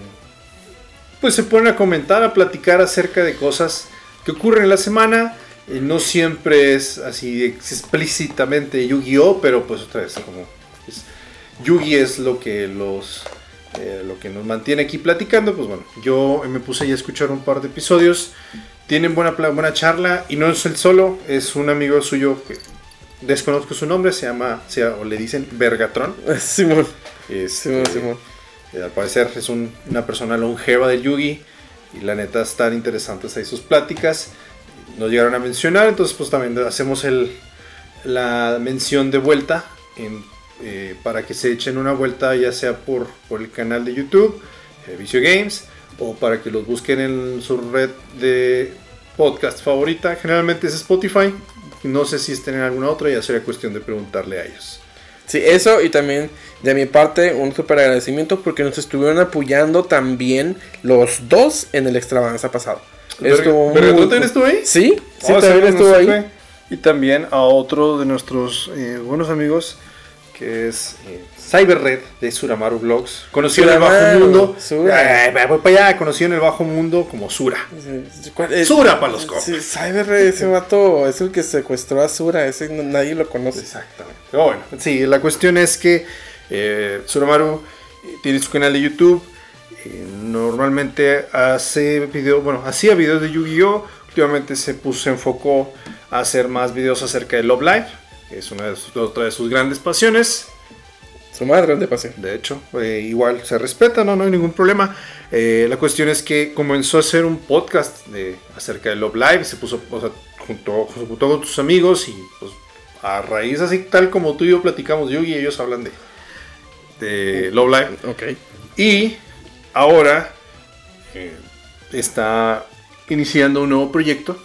pues se ponen a comentar, a platicar acerca de cosas que ocurren en la semana. no siempre es así explícitamente Yu-Gi-Oh, pero pues otra vez como Yugi es lo que los lo que nos mantiene aquí platicando. Pues bueno, yo me puse a escuchar un par de episodios. Tienen buena, buena charla y no es el solo, es un amigo suyo que desconozco su nombre, se llama, o le dicen Bergatron. Simón. Simón, Simón. Eh, al parecer es una persona longeva de Yugi y la neta están interesantes ahí sus pláticas. Nos llegaron a mencionar, entonces pues también hacemos el, la mención de vuelta en eh, para que se echen una vuelta ya sea por, por el canal de YouTube, eh, Vicio Games, o para que los busquen en su red de podcast favorita. Generalmente es Spotify. No sé si estén en alguna otra, ya sería cuestión de preguntarle a ellos. Sí, eso y también de mi parte un súper agradecimiento porque nos estuvieron apoyando también los dos en el extravaganza pasado. ¿Pero, ¿Pero tú también estuvo ahí? Sí, sí, oh, también estuvo ahí. Y también a otro de nuestros eh, buenos amigos, que es eh, Cyberred de Suramaru Vlogs. Conocido en el bajo mundo. Sura. Eh, voy para allá, conocido en el bajo mundo como Sura. Sura para los. Sí, Cyberred, ese vato es el que secuestró a Sura, ese nadie lo conoce. Exactamente. Pero bueno, sí, la cuestión es que eh, Suramaru tiene su canal de YouTube. normalmente hace video, bueno, hacía videos de Yu-Gi-Oh! Últimamente se puso, se enfocó a hacer más videos acerca de Love Live es una de otra de sus grandes pasiones. Su más grande pasión. De hecho, eh, igual se respeta, no, no hay ningún problema. Eh, la cuestión es que comenzó a hacer un podcast de, acerca de Love Live, se puso, o sea, junto, junto con sus amigos y pues a raíz así tal como tú y yo platicamos de Yugi, ellos hablan de, de Love Live. Ok. Y ahora eh, está iniciando un nuevo proyecto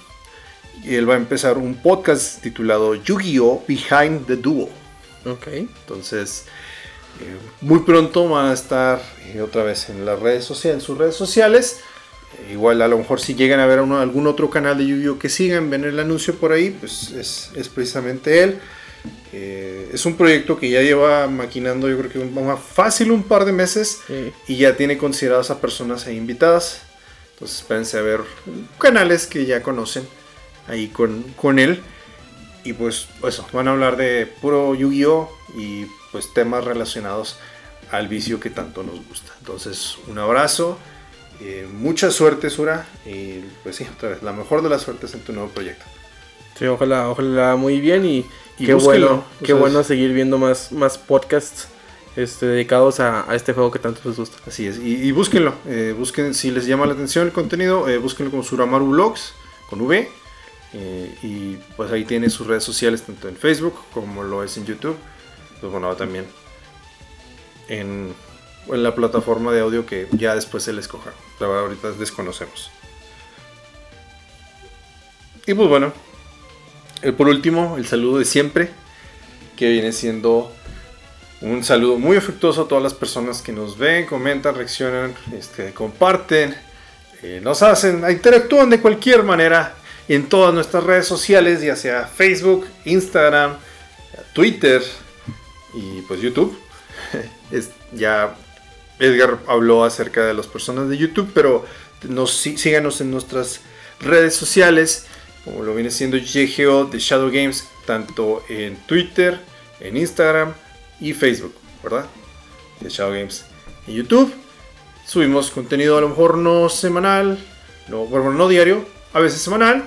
y él va a empezar un podcast titulado Yu-Gi-Oh! Behind the Duel. Ok. Entonces, eh, muy pronto van a estar eh, otra vez en las redes sociales, en sus redes sociales. Eh, igual a lo mejor si llegan a ver algún otro canal de Yu-Gi-Oh! que sigan, ven el anuncio por ahí, pues es, precisamente él. es un proyecto que ya lleva maquinando, yo creo que más fácil un par de meses y ya tiene consideradas a personas ahí invitadas. Entonces espérense a ver canales que ya conocen ahí con, con él. Y pues eso, van a hablar de puro Yu-Gi-Oh! y pues temas relacionados al vicio que tanto nos gusta. Entonces, un abrazo, eh, mucha suerte Sura y pues sí, otra vez, la mejor de las suertes en tu nuevo proyecto. Sí, ojalá, ojalá muy bien y, qué bueno, qué bueno seguir viendo más, más podcasts este, dedicados a, este juego que tanto les gusta. Así es, y, búsquenlo, eh, busquen si les llama la atención el contenido, eh, búsquenlo como Suramaru Vlogs con V eh, y pues ahí tiene sus redes sociales tanto en Facebook como lo es en YouTube. Pues bueno, también en en la plataforma de audio que ya después se les coja. La verdad, ahorita desconocemos. Y pues bueno, eh, por último, el saludo de siempre, que viene siendo un saludo muy afectuoso a todas las personas que nos ven, comentan, reaccionan, este, comparten, eh, nos hacen, interactúan de cualquier manera en todas nuestras redes sociales, ya sea Facebook, Instagram, Twitter y pues YouTube. Es, ya Edgar habló acerca de las personas de YouTube, pero nos, síganos en nuestras redes sociales, como lo viene siendo GGO de Shadow Games, tanto en Twitter, en Instagram y Facebook, ¿verdad? De Shadow Games en YouTube. Subimos contenido a lo mejor no semanal, no, bueno, no diario, a veces semanal.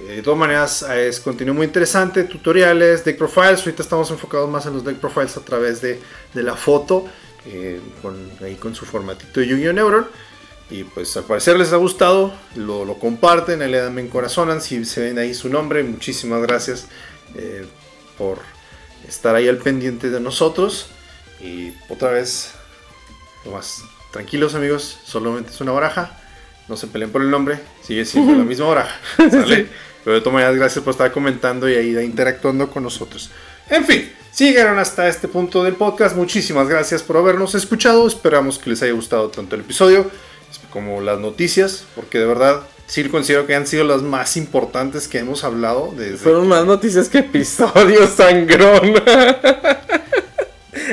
Eh, de todas maneras, es contenido muy interesante, tutoriales, deck profiles. Ahorita estamos enfocados más en los deck profiles a través de, de la foto eh, con, ahí con su formatito de Yu-Gi-Oh! Neuron. Y pues al parecer les ha gustado, lo, lo comparten, le dan en corazón si se ven ahí su nombre. Muchísimas gracias eh, por estar ahí al pendiente de nosotros. Y otra vez, más tranquilos amigos, solamente es una baraja. No se peleen por el nombre, sigue siendo la misma baraja. Pero de todas maneras, gracias por estar comentando y ahí interactuando con nosotros. En fin, si llegaron hasta este punto del podcast, muchísimas gracias por habernos escuchado. Esperamos que les haya gustado tanto el episodio como las noticias, porque de verdad sí considero que han sido las más importantes que hemos hablado. Desde Fueron más noticias que episodios, sangrón.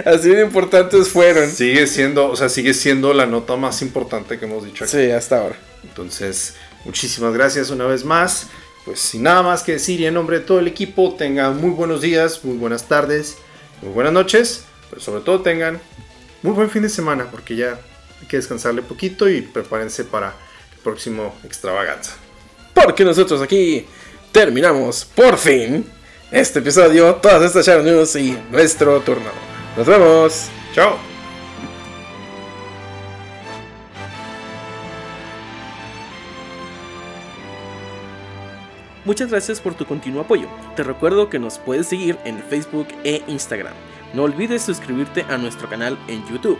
Así de importantes fueron. Sigue siendo, o sea, sigue siendo la nota más importante que hemos dicho aquí. Sí, hasta ahora. Entonces, muchísimas gracias una vez más pues sin nada más que decir y en nombre de todo el equipo, tengan muy buenos días, muy buenas tardes, muy buenas noches, pero sobre todo tengan muy buen fin de semana porque ya hay que descansarle poquito y prepárense para el próximo extravaganza. Porque nosotros aquí terminamos por fin este episodio, todas estas Shadow News y nuestro turno. Nos vemos. Chao. Muchas gracias por tu continuo apoyo. Te recuerdo que nos puedes seguir en Facebook e Instagram. No olvides suscribirte a nuestro canal en YouTube.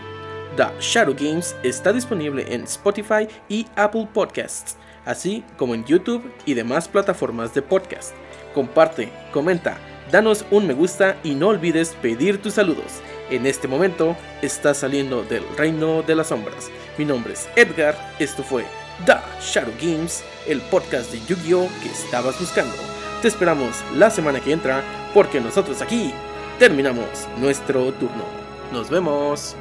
The Shadow Games está disponible en Spotify y Apple Podcasts, así como en YouTube y demás plataformas de podcast. Comparte, comenta, danos un me gusta y no olvides pedir tus saludos. En este momento estás saliendo del reino de las sombras. Mi nombre es Edgar, esto fue The Shadow Games, el podcast de Yu-Gi-Oh que estabas buscando. Te esperamos la semana que entra porque nosotros aquí terminamos nuestro turno. Nos vemos.